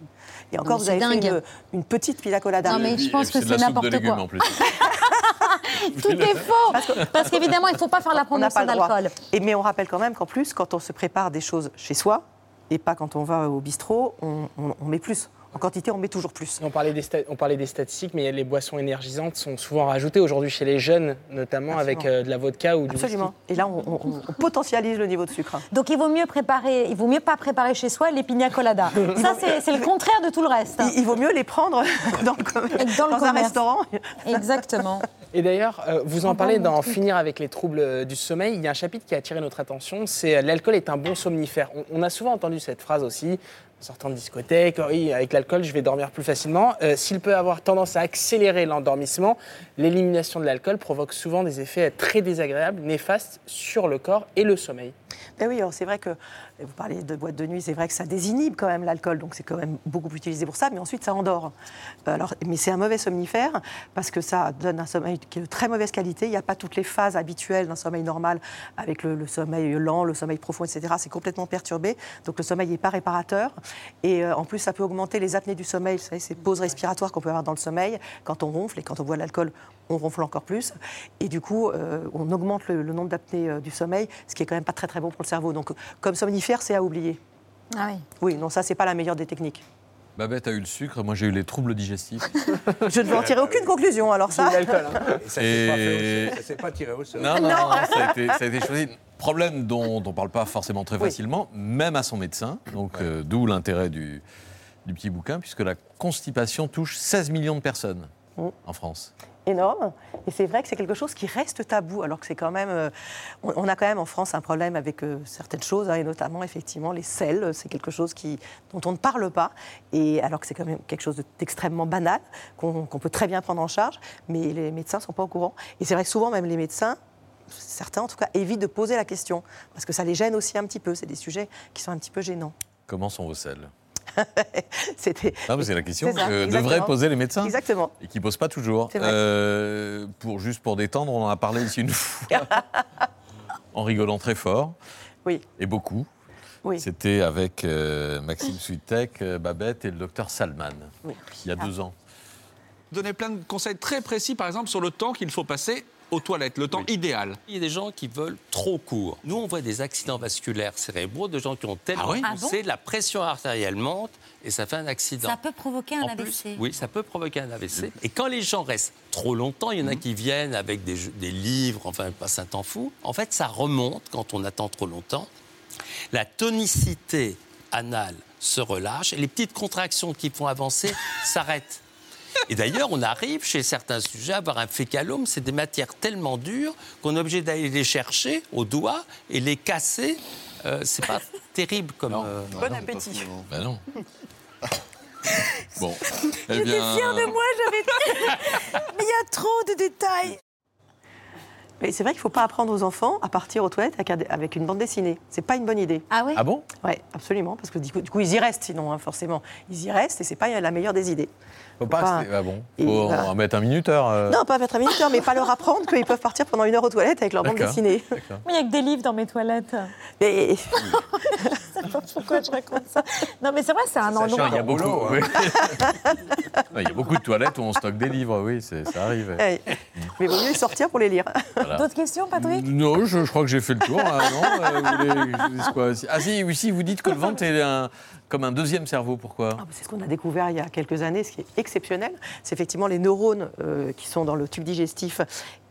[SPEAKER 3] Et encore,
[SPEAKER 1] mais
[SPEAKER 3] vous avez fait
[SPEAKER 1] dingue.
[SPEAKER 3] une, une petite pina colada.
[SPEAKER 1] Non, mais je pense que
[SPEAKER 35] de
[SPEAKER 1] c'est
[SPEAKER 35] de
[SPEAKER 1] n'importe quoi.
[SPEAKER 35] en plus.
[SPEAKER 1] Tout est faux Parce qu'évidemment, il ne faut pas faire la
[SPEAKER 3] on n'a
[SPEAKER 1] promotion d'alcool.
[SPEAKER 3] Et mais on rappelle quand même qu'en plus, quand on se prépare des choses chez soi, et pas quand on va au bistrot, on, on- on met plus. En quantité, on met toujours plus.
[SPEAKER 28] On parlait, des on parlait des statistiques, mais les boissons énergisantes sont souvent rajoutées aujourd'hui chez les jeunes, notamment avec euh, de la vodka ou du
[SPEAKER 3] Absolument. Et là, on, on- on potentialise le niveau de sucre.
[SPEAKER 1] Donc il vaut mieux préparer, il vaut mieux pas préparer chez soi les pina coladas. Ça c'est le contraire de tout le reste.
[SPEAKER 3] Il, il vaut mieux les prendre dans, le
[SPEAKER 1] Dans le
[SPEAKER 3] dans un restaurant.
[SPEAKER 1] Exactement.
[SPEAKER 28] Et d'ailleurs, euh, vous en parlez
[SPEAKER 1] truc.
[SPEAKER 28] Finir avec les troubles euh, du sommeil. Il y a un chapitre qui a attiré notre attention, c'est l'alcool est un bon somnifère. On, on a souvent entendu cette phrase aussi, sortant de discothèque, Oh oui, avec l'alcool, je vais dormir plus facilement. Euh, S'il peut avoir tendance à accélérer l'endormissement, l'élimination de l'alcool provoque souvent des effets très désagréables, néfastes sur le corps et le sommeil.
[SPEAKER 3] Ben oui, c'est vrai que vous parlez de boîte de nuit, c'est vrai que ça désinhibe quand même l'alcool, donc c'est quand même beaucoup utilisé pour ça, mais ensuite ça endort. Euh, Alors, mais c'est un mauvais somnifère parce que ça donne un sommeil qui est de très mauvaise qualité. Il n'y a pas toutes les phases habituelles d'un sommeil normal avec le, sommeil lent, le sommeil profond, etc. C'est complètement perturbé, donc le sommeil n'est pas réparateur. Et euh, en plus, ça peut augmenter les apnées du sommeil, vous savez, ces pauses respiratoires qu'on peut avoir dans le sommeil quand on ronfle et quand on boit l'alcool, on ronfle encore plus. Et du coup, euh, on augmente le, nombre d'apnées du sommeil, ce qui est quand même pas très très bon pour le cerveau. Donc, comme somnifère, c'est à oublier.
[SPEAKER 1] Ah oui.
[SPEAKER 3] Oui, non, ça, c'est pas la meilleure des techniques.
[SPEAKER 35] Babette a eu le sucre, moi j'ai eu les troubles digestifs.
[SPEAKER 3] Je ne veux en tirer aucune conclusion, alors ça.
[SPEAKER 36] Ça fait au- ça s'est pas tiré au sol.
[SPEAKER 35] Non, non, non, ça, a été, ça a été choisi. Problème dont on ne parle pas forcément très facilement, même à son médecin. Donc, euh, d'où l'intérêt du, du petit bouquin, puisque la constipation touche 16 millions de personnes
[SPEAKER 3] Mm.
[SPEAKER 35] en France.
[SPEAKER 3] Énorme. Et c'est vrai que c'est quelque chose qui reste tabou, alors que c'est quand même. euh, on, a quand même en France un problème avec euh, certaines choses, hein, et notamment effectivement les sels. C'est quelque chose qui, dont on ne parle pas, et alors que c'est quand même quelque chose de- d'extrêmement banal qu'on qu'on peut très bien prendre en charge, mais les médecins ne sont pas au courant. Et c'est vrai que souvent même les médecins. Certains, en tout cas, évitent de poser la question, parce que ça les gêne aussi un petit peu. C'est des sujets qui sont un petit peu gênants.
[SPEAKER 35] Comment sont vos selles?
[SPEAKER 3] C'était.
[SPEAKER 35] C'est la question que
[SPEAKER 3] exactement.
[SPEAKER 35] devraient poser les médecins.
[SPEAKER 3] Exactement.
[SPEAKER 35] Et qui ne posent pas toujours. Euh, pour, juste pour détendre, on en a parlé ici une fois, en rigolant très fort.
[SPEAKER 3] Oui.
[SPEAKER 35] Et beaucoup. C'était avec euh, Maxime Switek, euh, Babette et le docteur Salman, il y a
[SPEAKER 16] Ah.
[SPEAKER 35] deux ans.
[SPEAKER 16] Donner plein de conseils très précis, par exemple, sur le temps qu'il faut passer aux toilettes, le temps idéal.
[SPEAKER 37] Il y a des gens qui veulent trop court. Nous, on voit des accidents vasculaires cérébraux de gens qui ont tellement
[SPEAKER 38] Ah oui Ah bon
[SPEAKER 37] la pression artérielle monte et ça fait un accident.
[SPEAKER 38] Ça peut provoquer un
[SPEAKER 37] En plus,
[SPEAKER 38] AVC.
[SPEAKER 37] oui, ça peut provoquer un AVC. Et quand les gens restent trop longtemps, il y en a qui viennent avec des, livres, enfin, ils passent un temps fou. En fait, ça remonte quand on attend trop longtemps. La tonicité anale se relâche et les petites contractions qui font avancer s'arrêtent. Et d'ailleurs, on arrive chez certains sujets à avoir un fécalome. C'est des matières tellement dures qu'on est obligé d'aller les chercher au doigt et les casser. Euh, c'est pas terrible comme. euh,
[SPEAKER 3] Bon appétit.
[SPEAKER 35] Ben non. Bon. Eh
[SPEAKER 1] J'étais
[SPEAKER 35] bien,
[SPEAKER 1] fière de moi, j'avais. Mais il y a trop de détails.
[SPEAKER 3] Mais c'est vrai qu'il ne faut pas apprendre aux enfants à partir aux toilettes avec, un- avec une bande dessinée. C'est pas une bonne idée.
[SPEAKER 38] Ah oui
[SPEAKER 35] Ah bon?
[SPEAKER 3] Oui, absolument. Parce que du coup, du coup, ils y restent, sinon, hein, forcément. Ils y restent et c'est pas la meilleure des idées.
[SPEAKER 35] Faut pas
[SPEAKER 3] Pas-
[SPEAKER 35] rester- ah bon.
[SPEAKER 3] Et
[SPEAKER 35] Faut
[SPEAKER 3] voilà.
[SPEAKER 35] en mettre un minuteur. euh.
[SPEAKER 3] Non, pas mettre un minuteur, mais pas leur apprendre qu'ils peuvent partir pendant une heure aux toilettes avec leur bande dessinée.
[SPEAKER 1] Il n'y a que des livres dans mes toilettes.
[SPEAKER 3] Mais
[SPEAKER 1] Je sais pas pourquoi je raconte ça. Non, mais c'est vrai, c'est un
[SPEAKER 35] Sachant,
[SPEAKER 1] endroit.
[SPEAKER 35] il y a beaucoup.
[SPEAKER 4] boulot,
[SPEAKER 35] oui. Ouais, il y a beaucoup de toilettes où on stocke des livres, oui, ça arrive.
[SPEAKER 3] Ouais. Mais vaut mieux sortir pour les lire.
[SPEAKER 35] Voilà.
[SPEAKER 1] D'autres questions, Patrick
[SPEAKER 35] Non, je, je crois que j'ai fait le tour. hein, non Euh, vous voulez que je vous dise quoi? Ah si, oui, si, vous dites que le ventre est un- comme un deuxième cerveau. Pourquoi?
[SPEAKER 3] Ah, C'est ce qu'on a découvert il y a quelques années, ce qui est exceptionnel. C'est effectivement les neurones euh, qui sont dans le tube digestif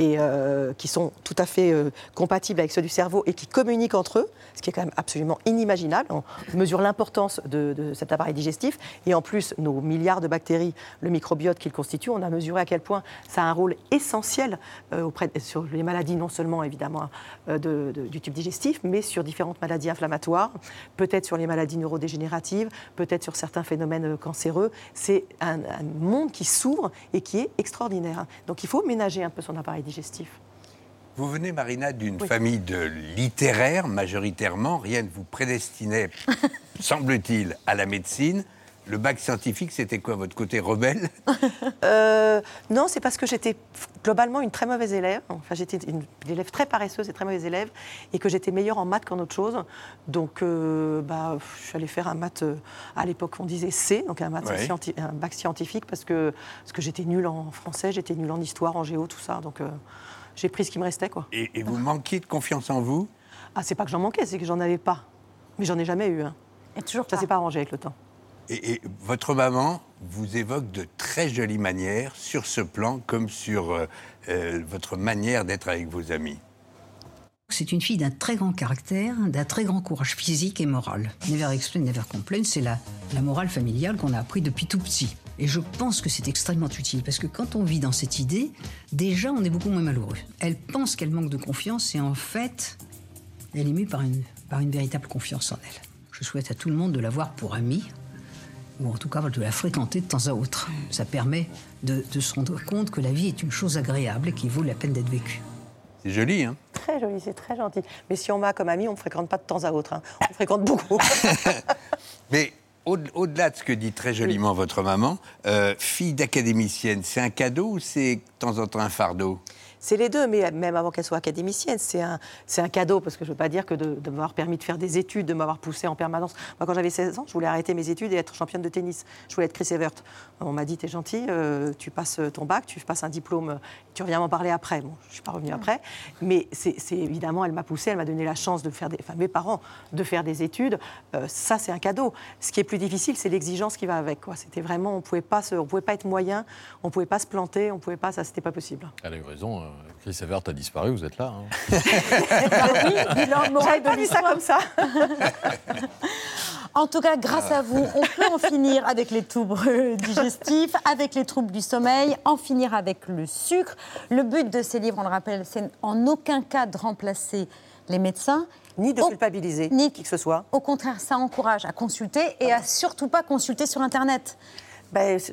[SPEAKER 3] et euh, qui sont tout à fait euh, compatibles avec ceux du cerveau et qui communiquent entre eux, ce qui est quand même absolument inimaginable. On mesure l'importance de, cet appareil digestif et en plus, nos milliards de bactéries, le microbiote qu'il constitue, on a mesuré à quel point ça a un rôle essentiel sur les maladies, non seulement évidemment de- de- du tube digestif, mais sur différentes maladies inflammatoires, peut-être sur les maladies neurodégénératives, peut-être sur certains phénomènes euh, cancéreux. C'est un, un monde qui s'ouvre et qui est extraordinaire. Donc il faut ménager un peu son appareil digestif.
[SPEAKER 4] Vous venez, Marina, d'une
[SPEAKER 3] Oui.
[SPEAKER 4] famille de littéraires, majoritairement. Rien ne vous prédestinait, semble-t-il, à la médecine. Le bac scientifique, c'était quoi votre côté rebelle
[SPEAKER 3] Euh, non, c'est parce que j'étais globalement une très mauvaise élève. Enfin, j'étais une, élève très paresseuse et très mauvaise élève, et que j'étais meilleure en maths qu'en autre chose. Donc, euh, bah, je suis allée faire un maths. euh, à l'époque, on disait C, donc un, maths
[SPEAKER 4] Ouais.
[SPEAKER 3] scienti- un bac scientifique, parce que, parce que j'étais nulle en français, j'étais nulle en histoire, en géo, tout ça. Donc, euh, j'ai pris ce qui me restait, quoi.
[SPEAKER 4] et, et vous manquiez de confiance en vous?
[SPEAKER 3] Ah, c'est pas que j'en manquais, c'est que j'en avais pas. Mais j'en ai jamais eu. hein.
[SPEAKER 1] Et toujours
[SPEAKER 3] Ça s'est pas arrangé avec le temps.
[SPEAKER 4] Et, votre maman vous évoque de très jolies manières sur ce plan, comme sur euh, euh, votre manière d'être avec vos amis.
[SPEAKER 39] C'est une fille d'un très grand caractère, d'un très grand courage physique et moral. Never explain, never complain, c'est la, morale familiale qu'on a appris depuis tout petit. Et je pense que c'est extrêmement utile parce que quand on vit dans cette idée, déjà on est beaucoup moins malheureux. Elle pense qu'elle manque de confiance et en fait, elle est mue par une véritable confiance en elle. Je souhaite à tout le monde de l'avoir pour amie, ou en tout cas de la fréquenter de temps à autre. Ça permet de, de se rendre compte que la vie est une chose agréable et qui vaut la peine d'être vécue.
[SPEAKER 4] C'est joli, hein
[SPEAKER 3] Très joli, c'est très gentil. Mais si on m'a comme ami, on ne fréquente pas de temps à autre. hein. On fréquente beaucoup.
[SPEAKER 4] Mais au- au-delà de ce que dit très joliment votre maman, euh, fille d'académicienne, c'est un cadeau ou c'est de temps en temps un fardeau?
[SPEAKER 3] C'est les deux, mais même avant qu'elle soit académicienne, c'est un, c'est un cadeau, parce que je ne veux pas dire que de, de m'avoir permis de faire des études, de m'avoir poussé en permanence. Moi, quand j'avais 16 ans, je voulais arrêter mes études et être championne de tennis. Je voulais être Chris Evert. On m'a dit, t'es gentil, euh, tu passes ton bac, tu passes un diplôme, tu reviens m'en parler après. Bon, je ne suis pas revenue après, mais c'est c'est évidemment, elle m'a poussé, elle m'a donné la chance de faire des, enfin mes parents, de faire des études. Euh, ça, c'est un cadeau. Ce qui est plus difficile, c'est l'exigence qui va avec. quoi. C'était vraiment, on pouvait pas, se- on pouvait pas être moyen, on pouvait pas se planter, on pouvait pas, ça, c'était pas possible.
[SPEAKER 35] Elle a eu raison. Chris Evert a disparu, vous êtes là. hein.
[SPEAKER 3] Pas vu ça comme ça.
[SPEAKER 1] En tout cas, grâce à vous, on peut en finir avec les troubles digestifs, avec les troubles du sommeil, en finir avec le sucre. Le but de ces livres, on le rappelle, c'est en aucun cas de remplacer les médecins.
[SPEAKER 3] Ni de culpabiliser
[SPEAKER 1] ni
[SPEAKER 3] qui que ce soit.
[SPEAKER 1] Au contraire, ça encourage à consulter et à surtout pas consulter sur Internet.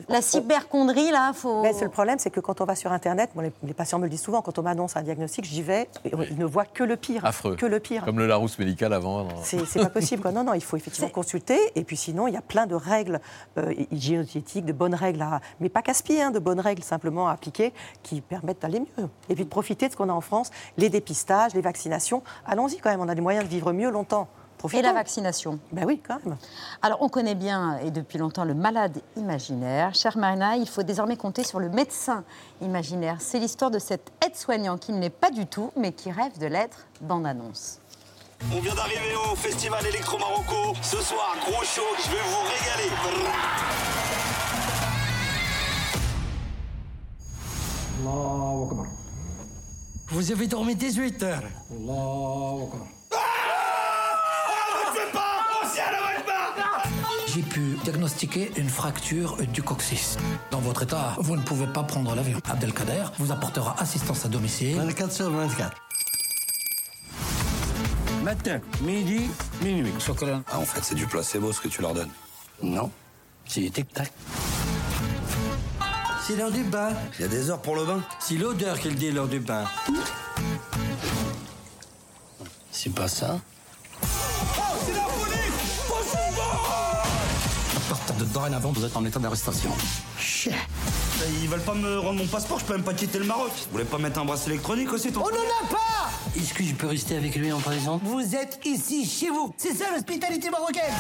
[SPEAKER 1] La cyberchondrie, là, faut.
[SPEAKER 3] Ben, c'est le problème, c'est que quand on va sur Internet, bon, les, les patients me le disent souvent, quand on m'annonce un diagnostic, j'y vais, et ils ne voient que le pire.
[SPEAKER 35] Affreux.
[SPEAKER 3] Que le pire.
[SPEAKER 35] Comme le Larousse médical avant.
[SPEAKER 3] C'est pas possible. Quoi. Non, non, il faut effectivement consulter. Et puis sinon, il y a plein de règles euh, de bonnes règles, à, mais pas casse-pied, hein, de bonnes règles simplement à appliquer qui permettent d'aller mieux. Et puis de profiter de ce qu'on a en France, les dépistages, les vaccinations. Allons-y quand même, on a des moyens de vivre mieux longtemps. Profitons.
[SPEAKER 1] Et la vaccination
[SPEAKER 3] Ben oui, quand même.
[SPEAKER 1] Alors, on connaît bien et depuis longtemps le malade imaginaire. Cher Marina, il faut désormais compter sur le médecin imaginaire. C'est l'histoire de cet aide-soignant qui ne l'est pas du tout, mais qui rêve de l'être. Bande annonce.
[SPEAKER 40] On vient d'arriver au festival Electro Marocco. Ce soir, gros show, je vais vous régaler.
[SPEAKER 16] Vous avez dormi 18 heures. J'ai pu diagnostiquer une fracture du coccyx. Dans votre état, vous ne pouvez pas prendre l'avion. Abdelkader vous apportera assistance à domicile. 24 sur 24. Matin, midi, minuit. Chocolat.
[SPEAKER 41] Ah, en fait, c'est du placebo ce que tu leur donnes.
[SPEAKER 16] Non. C'est tic-tac. C'est l'heure du bain.
[SPEAKER 41] Il y a des heures pour le bain.
[SPEAKER 16] C'est l'odeur qu'il dit l'heure du bain. C'est pas ça. De dorénavant, vous êtes en état d'arrestation.
[SPEAKER 40] Ils veulent pas me rendre mon passeport, je peux même pas quitter le Maroc. Vous voulez pas mettre un bracelet électronique aussi, ton
[SPEAKER 16] On n'en a pas Est-ce que je peux rester avec lui en prison? Vous êtes ici, chez vous. C'est ça l'hospitalité marocaine.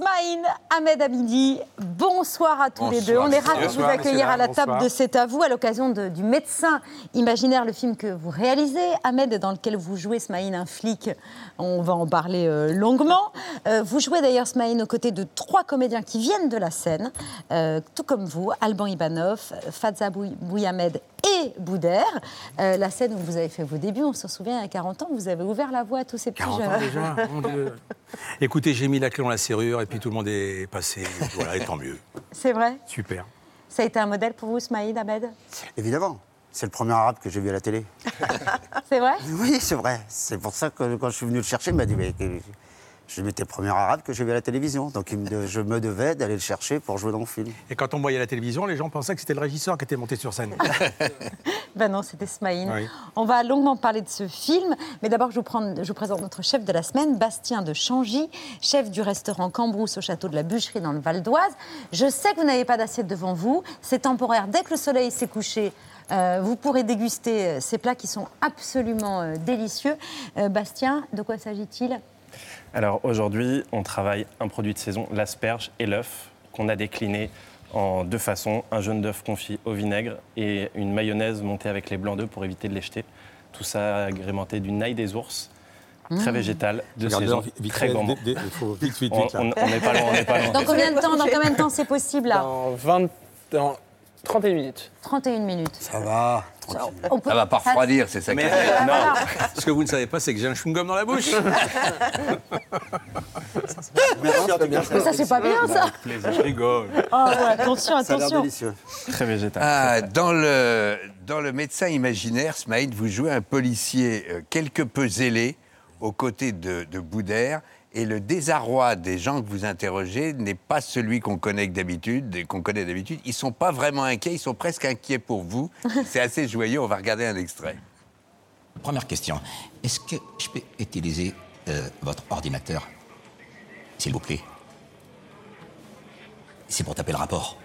[SPEAKER 1] Smaïn, Ahmed Abidi, bonsoir à tous les deux. On est ravis de vous accueillir à la table de C'est à vous, à l'occasion de- du médecin imaginaire, le film que vous réalisez, Ahmed, dans lequel vous jouez, Smaïn, un flic. On va en parler euh, longuement. Euh, vous jouez d'ailleurs, Smaïn, aux côtés de trois comédiens qui viennent de la scène, euh, tout comme vous, Alban Ibanov, Fadza Bouy- Bouyamed et Boudère. Euh, la scène où vous avez fait vos débuts, on se souvient, à 40 ans, vous avez ouvert la voie à tous ces petits
[SPEAKER 39] 40
[SPEAKER 1] jeunes.
[SPEAKER 39] ans déjà, mon Dieu. Écoutez, j'ai mis la clé dans la serrure et puis tout le monde est passé. Voilà, et tant mieux.
[SPEAKER 1] C'est vrai?
[SPEAKER 39] Super.
[SPEAKER 1] Ça a été un modèle pour vous, Smaïn, Ahmed?
[SPEAKER 42] Évidemment. C'est le premier arabe que j'ai vu à la télé.
[SPEAKER 1] C'est vrai?
[SPEAKER 42] Oui, c'est vrai. C'est pour ça que quand je suis venu le chercher, il m'a dit mais, Je m'étais le premier arabe que j'ai vu à la télévision. Donc il me de- je me devais d'aller le chercher pour jouer dans le film.
[SPEAKER 39] Et quand on voyait la télévision, les gens pensaient que c'était le régisseur qui était monté sur scène.
[SPEAKER 1] Ben non, c'était Smaïn.
[SPEAKER 39] Oui.
[SPEAKER 1] On va longuement parler de ce film, mais d'abord je, vous prends- je vous présente notre chef de la semaine, Bastien de Changy, chef du restaurant Cambrousse au château de la Bûcherie dans le Val d'Oise. Je sais que vous n'avez pas d'assiette devant vous, c'est temporaire. Dès que le soleil s'est couché, euh, vous pourrez déguster euh, ces plats qui sont absolument euh, délicieux. Euh, Bastien, de quoi s'agit-il?
[SPEAKER 43] Alors aujourd'hui, on travaille un produit de saison, l'asperge et l'œuf, qu'on a décliné en deux façons, un jaune d'œuf confit au vinaigre et une mayonnaise montée avec les blancs d'œufs pour éviter de les jeter. Tout ça agrémenté d'une ail des ours, très
[SPEAKER 39] Mmh.
[SPEAKER 43] végétale, de saison,
[SPEAKER 39] vite
[SPEAKER 43] très gourmand.
[SPEAKER 39] vite, vite, il faut vite, vite,
[SPEAKER 43] On- n'est pas loin, on n'est pas loin.
[SPEAKER 1] Dans combien de temps, dans combien de temps c'est possible là?
[SPEAKER 28] Dans 20, dans 31 minutes.
[SPEAKER 1] 31 minutes.
[SPEAKER 4] Ça va.
[SPEAKER 1] On peut-
[SPEAKER 4] Ça va pas refroidir, c'est ça qui
[SPEAKER 39] Mais-
[SPEAKER 4] est-
[SPEAKER 39] non. Ce que vous ne savez pas, c'est que j'ai un chewing-gum dans la bouche.
[SPEAKER 1] Mais ça, c'est pas bien, ça.
[SPEAKER 39] Je rigole.
[SPEAKER 1] Oh, ouais, attention, attention.
[SPEAKER 42] délicieux.
[SPEAKER 43] Très végétal.
[SPEAKER 4] Ah, dans, le, dans le médecin imaginaire, Smaïd, vous jouez un policier euh, quelque peu zélé aux côtés de, de Boudère. Et le désarroi des gens que vous interrogez n'est pas celui qu'on connaît d'habitude, qu'on connaît d'habitude. Ils sont pas vraiment inquiets, ils sont presque inquiets pour vous. C'est assez joyeux. On va regarder un extrait.
[SPEAKER 44] Première question. Est-ce que je peux utiliser euh, votre ordinateur S'il vous plaît? C'est pour taper le rapport.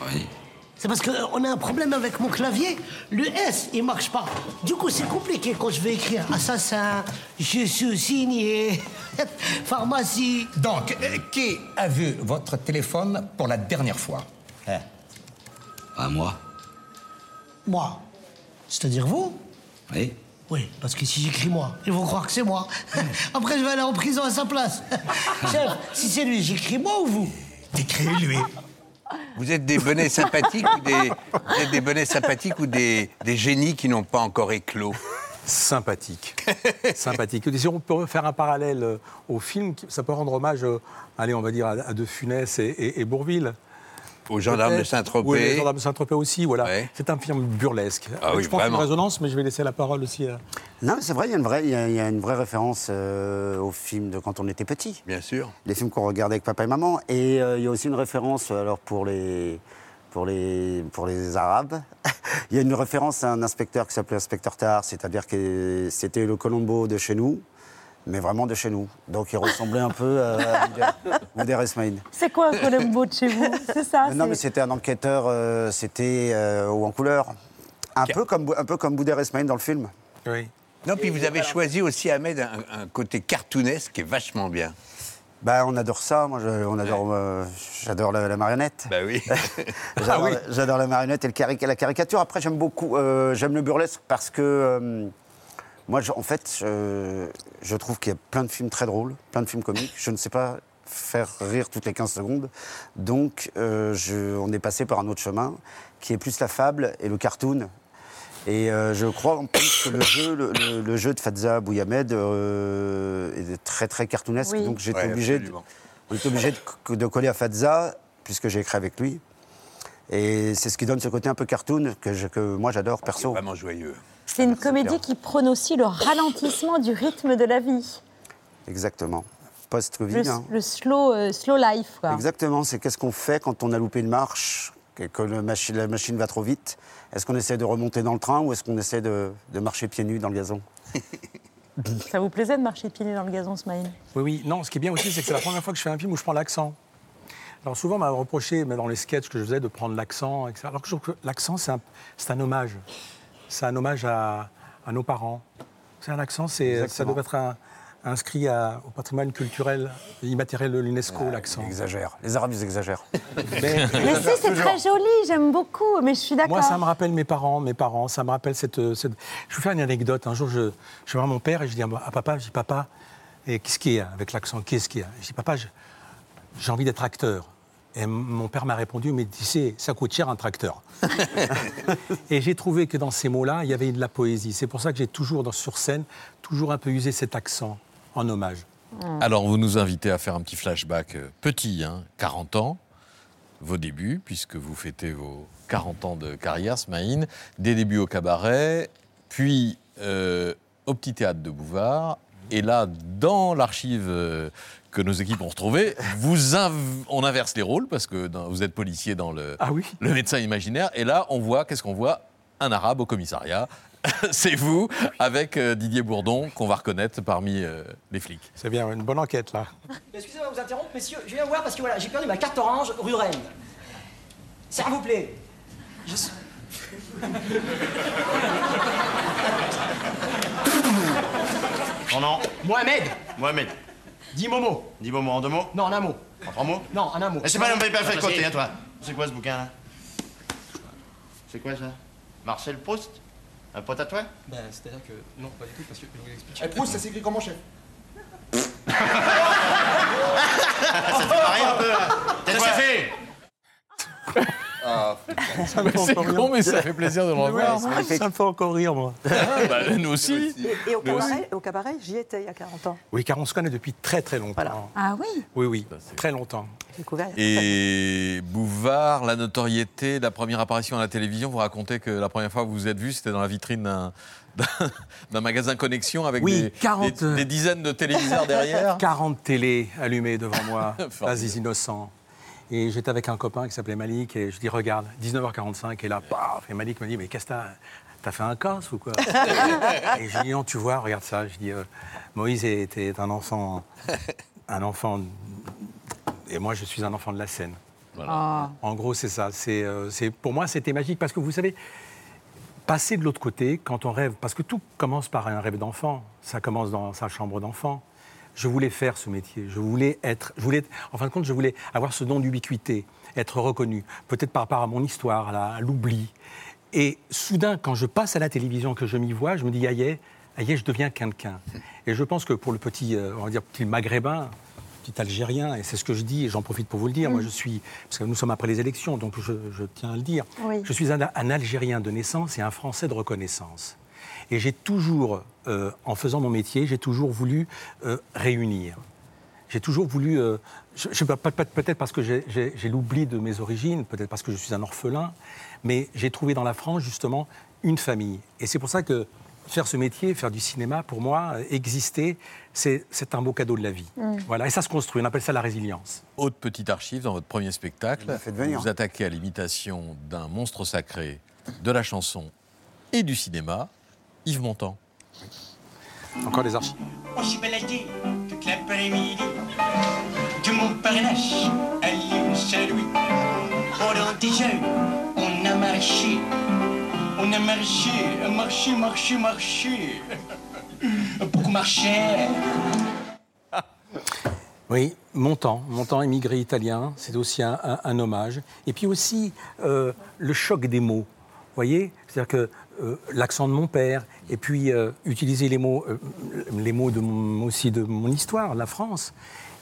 [SPEAKER 43] Oui.
[SPEAKER 45] C'est parce qu'on a un problème avec mon clavier. Le S, il marche pas. Du coup, c'est compliqué quand je vais écrire assassin, je suis signé, pharmacie.
[SPEAKER 44] Donc, euh, qui a vu votre téléphone pour la dernière fois Hein À moi.
[SPEAKER 45] Moi. C'est-à-dire vous
[SPEAKER 44] Oui.
[SPEAKER 45] Oui, parce que si j'écris moi, ils vont croire que c'est moi. Après, je vais aller en prison à sa place. Chef, si c'est lui, j'écris moi ou vous T'écris lui.
[SPEAKER 4] Vous êtes des benets sympathiques ou des, des benets sympathiques ou des, des génies qui n'ont pas encore éclos
[SPEAKER 39] Sympathique. Sympathique. Si on peut faire un parallèle euh, au film, ça peut rendre hommage, euh, allez, on va dire, à, à De Funès et, et- et Bourville.
[SPEAKER 4] Aux gendarmes de. Saint-Tropez.
[SPEAKER 39] Oui, les gendarmes de Saint-Tropez aussi, voilà. C'est un film burlesque.
[SPEAKER 4] Ah oui,
[SPEAKER 39] je pense
[SPEAKER 4] vraiment.
[SPEAKER 39] une résonance, mais je vais laisser la parole aussi à...
[SPEAKER 42] Non, mais c'est vrai, il y, a une vraie- il y a- il y a une vraie référence euh, aux films de quand on était petit.
[SPEAKER 4] Bien sûr.
[SPEAKER 42] Les films qu'on regardait avec papa et maman. Et euh, il y a aussi une référence alors, pour, les, pour, les, pour les Arabes. il y a une référence à un inspecteur qui s'appelait Inspecteur Tar, c'est-à-dire que c'était le Colombo de chez nous, mais vraiment de chez nous. Donc il ressemblait un peu à Boudère- Boudère Ismail.
[SPEAKER 1] C'est quoi un Colombo de chez vous? C'est ça
[SPEAKER 42] Mais non, mais c'était un enquêteur, euh, c'était euh, haut en couleur. Un peu, comme, un peu comme Ismail dans le film.
[SPEAKER 46] Oui.
[SPEAKER 36] Non, puis vous avez choisi aussi, Ahmed, un, un côté cartoonesque qui est vachement bien.
[SPEAKER 42] Bah, on adore ça. Moi, je- on adore, euh, j'adore la, la marionnette.
[SPEAKER 36] Bah oui.
[SPEAKER 42] j'adore, j'adore la marionnette et le cari- la caricature. Après, j'aime beaucoup, euh, j'aime le burlesque parce que euh, moi, je- en fait, je, je trouve qu'il y a plein de films très drôles, plein de films comiques. Je ne sais pas faire rire toutes les 15 secondes. Donc, euh, je- on est passé par un autre chemin qui est plus la fable et le cartoon. Et euh, je crois en plus que le jeu, le, le- le jeu de Fadza Bouyamed euh, est très très cartoonesque.
[SPEAKER 36] Oui.
[SPEAKER 42] Donc j'étais
[SPEAKER 36] Ouais,
[SPEAKER 42] obligé, de,
[SPEAKER 36] absolument.
[SPEAKER 42] on était obligé de, de coller à Fadza puisque j'ai écrit avec lui. Et c'est ce qui donne ce côté un peu cartoon que, je- que moi j'adore perso.
[SPEAKER 36] Vraiment joyeux.
[SPEAKER 1] C'est une comédie qui prône aussi le ralentissement du rythme de la vie.
[SPEAKER 42] Exactement. Post-Covid.
[SPEAKER 1] Le,
[SPEAKER 42] hein.
[SPEAKER 1] le slow, euh, slow life. Quoi.
[SPEAKER 42] Exactement, c'est qu'est-ce qu'on fait quand on a loupé une marche, que, que le machi- la machine va trop vite? Est-ce qu'on essaie de remonter dans le train ou est-ce qu'on essaie de, de marcher pieds nus dans le gazon?
[SPEAKER 1] Ça vous plaisait de marcher pieds nus dans le gazon, Smaïl
[SPEAKER 46] Oui, oui. Non, ce qui est bien aussi, c'est que c'est la première fois que je fais un film où je prends l'accent. Alors souvent, on m'a reproché, mais dans les sketchs que je faisais, de prendre l'accent, etc. Alors que je trouve que l'accent, c'est un, c'est un hommage. C'est un hommage à, à nos parents. C'est un accent, c'est, ça doit être un- inscrit à- au patrimoine culturel immatériel de l'UNESCO, l'accent.
[SPEAKER 42] Ils exagèrent. Les Arabes, ils exagèrent.
[SPEAKER 46] Mais,
[SPEAKER 1] Mais si, c'est très joli, j'aime beaucoup, mais je suis d'accord.
[SPEAKER 46] Moi, ça me rappelle mes parents, mes parents, ça me rappelle cette. euh, cette- Je vais faire une anecdote. Un jour, je, je vais voir mon père et je dis à papa, je dis papa, et qu'est-ce qu'il y a avec l'accent? Qu'est-ce qu'il y a Je dis papa, je- j'ai envie d'être acteur. Et mon père m'a répondu, mais tu sais, ça coûte cher un tracteur. et j'ai trouvé que dans ces mots-là, il y avait de la poésie. C'est pour ça que j'ai toujours, dans, sur scène, toujours un peu usé cet accent en hommage.
[SPEAKER 35] Alors, vous nous invitez à faire un petit flashback euh, petit, hein, 40 ans, vos débuts, puisque vous fêtez vos 40 ans de carrière, Smaïn, des débuts au cabaret, puis euh, au petit théâtre de Bouvard, et là, dans l'archive euh, que nos équipes ont vous inv- on inverse les rôles, parce que dans- vous êtes policier dans le,
[SPEAKER 46] Ah oui
[SPEAKER 35] le médecin imaginaire, et là, on voit, qu'est-ce qu'on voit? Un arabe au commissariat. C'est vous, avec euh, Didier Bourdon, qu'on va reconnaître parmi euh, les flics.
[SPEAKER 46] C'est bien, une bonne enquête, là.
[SPEAKER 47] Excusez-moi de vous interrompre, messieurs. Je viens voir parce que voilà, j'ai perdu ma carte orange rue Rennes. S'il vous plaît? Je suis- Mohamed
[SPEAKER 44] Mohamed.
[SPEAKER 47] Dis Momo.
[SPEAKER 44] Dis Momo en deux mots.
[SPEAKER 47] Non, en un mot.
[SPEAKER 44] En trois mots.
[SPEAKER 47] Non, en un mot.
[SPEAKER 44] Eh, C'est pas fait de
[SPEAKER 47] Ah,
[SPEAKER 44] côté, hein, toi. C'est quoi ce bouquin, là? C'est quoi, ça? Marcel Proust? Un pote à toi?
[SPEAKER 47] Ben, c'est-à-dire que. Non, pas du tout, parce que je vais vous expliquer.
[SPEAKER 44] Eh, Proust, ça
[SPEAKER 47] s'écrit comment, chef?
[SPEAKER 44] Ça te fait un peu, là. T'es coiffé
[SPEAKER 35] Ah,
[SPEAKER 46] Ça me fait
[SPEAKER 35] C'est con, mais ça fait plaisir de le revoir.
[SPEAKER 46] Ouais, ça me fait encore rire, moi.
[SPEAKER 35] Bah, nous aussi.
[SPEAKER 3] Et, et au, cabaret, j'y étais il y a 40 ans.
[SPEAKER 46] Oui, car on se connaît depuis très très longtemps.
[SPEAKER 1] Ah oui
[SPEAKER 46] Oui, oui, très longtemps.
[SPEAKER 35] Et Bouvard, la notoriété, la première apparition à la télévision, vous racontez que la première fois que vous vous êtes vu, c'était dans la vitrine d'un- magasin Connexion avec
[SPEAKER 46] Oui,
[SPEAKER 35] des,
[SPEAKER 46] 40,
[SPEAKER 35] des- des dizaines de téléviseurs derrière.
[SPEAKER 46] 40 télés allumées devant moi, pas innocents. Et j'étais avec un copain qui s'appelait Malik et je dis regarde, 19h45 et là, paf, et Malik me dit mais qu'est-ce que t'as T'as fait un casse ou quoi? Et je dis non, tu vois, regarde ça. Je dis euh, Moïse était un enfant, un enfant, et moi je suis un enfant de la scène.
[SPEAKER 1] Ah.
[SPEAKER 46] En gros, c'est ça. C'est, euh, c'est- pour moi, c'était magique parce que vous savez, passer de l'autre côté, quand on rêve, parce que tout commence par un rêve d'enfant. Ça commence dans sa chambre d'enfant. Je voulais faire ce métier. Je voulais être, je voulais, en fin de compte, je voulais avoir ce don d'ubiquité, être reconnu, peut-être par rapport à mon histoire, à l'oubli. Et soudain, quand je passe à la télévision, que je m'y vois, je me dis, aïe, aïe, je deviens quelqu'un. Et je pense que pour le petit, euh, on va dire, petit maghrébin, petit algérien, et c'est ce que je dis, et j'en profite pour vous le dire,
[SPEAKER 1] Mm.
[SPEAKER 46] moi je suis, parce que nous sommes après les élections, donc je, je tiens à le dire,
[SPEAKER 1] Oui.
[SPEAKER 46] je suis un, un Algérien de naissance et un Français de reconnaissance. Et j'ai toujours, euh, en faisant mon métier, j'ai toujours voulu euh, réunir. J'ai toujours voulu, euh, je, je peut-être parce que j'ai- l'oubli de mes origines, peut-être parce que je suis un orphelin, mais j'ai trouvé dans la France justement une famille. Et c'est pour ça que faire ce métier, faire du cinéma, pour moi, euh, exister, c'est un beau cadeau de la vie.
[SPEAKER 35] Mm.
[SPEAKER 46] Voilà, et ça se construit, on appelle ça la résilience.
[SPEAKER 35] Autre petite archive dans votre premier spectacle, vous vous attaquez à l'imitation d'un monstre sacré de la chanson et du cinéma, Yves Montand.
[SPEAKER 46] Encore des archives.
[SPEAKER 48] On s'est baladé toute l'après-midi de Montparnasse à l'île Saint-Louis. Pendant des heures, on a marché On a marché, marché, marché, marché. Beaucoup marché.
[SPEAKER 46] Oui, mon temps, mon temps émigré italien, c'est aussi un, un- un hommage. Et puis aussi euh, le choc des mots. Vous voyez? C'est-à-dire que euh, l'accent de mon père, et puis euh, utiliser les mots, euh, les mots de mon- aussi de mon histoire, la France.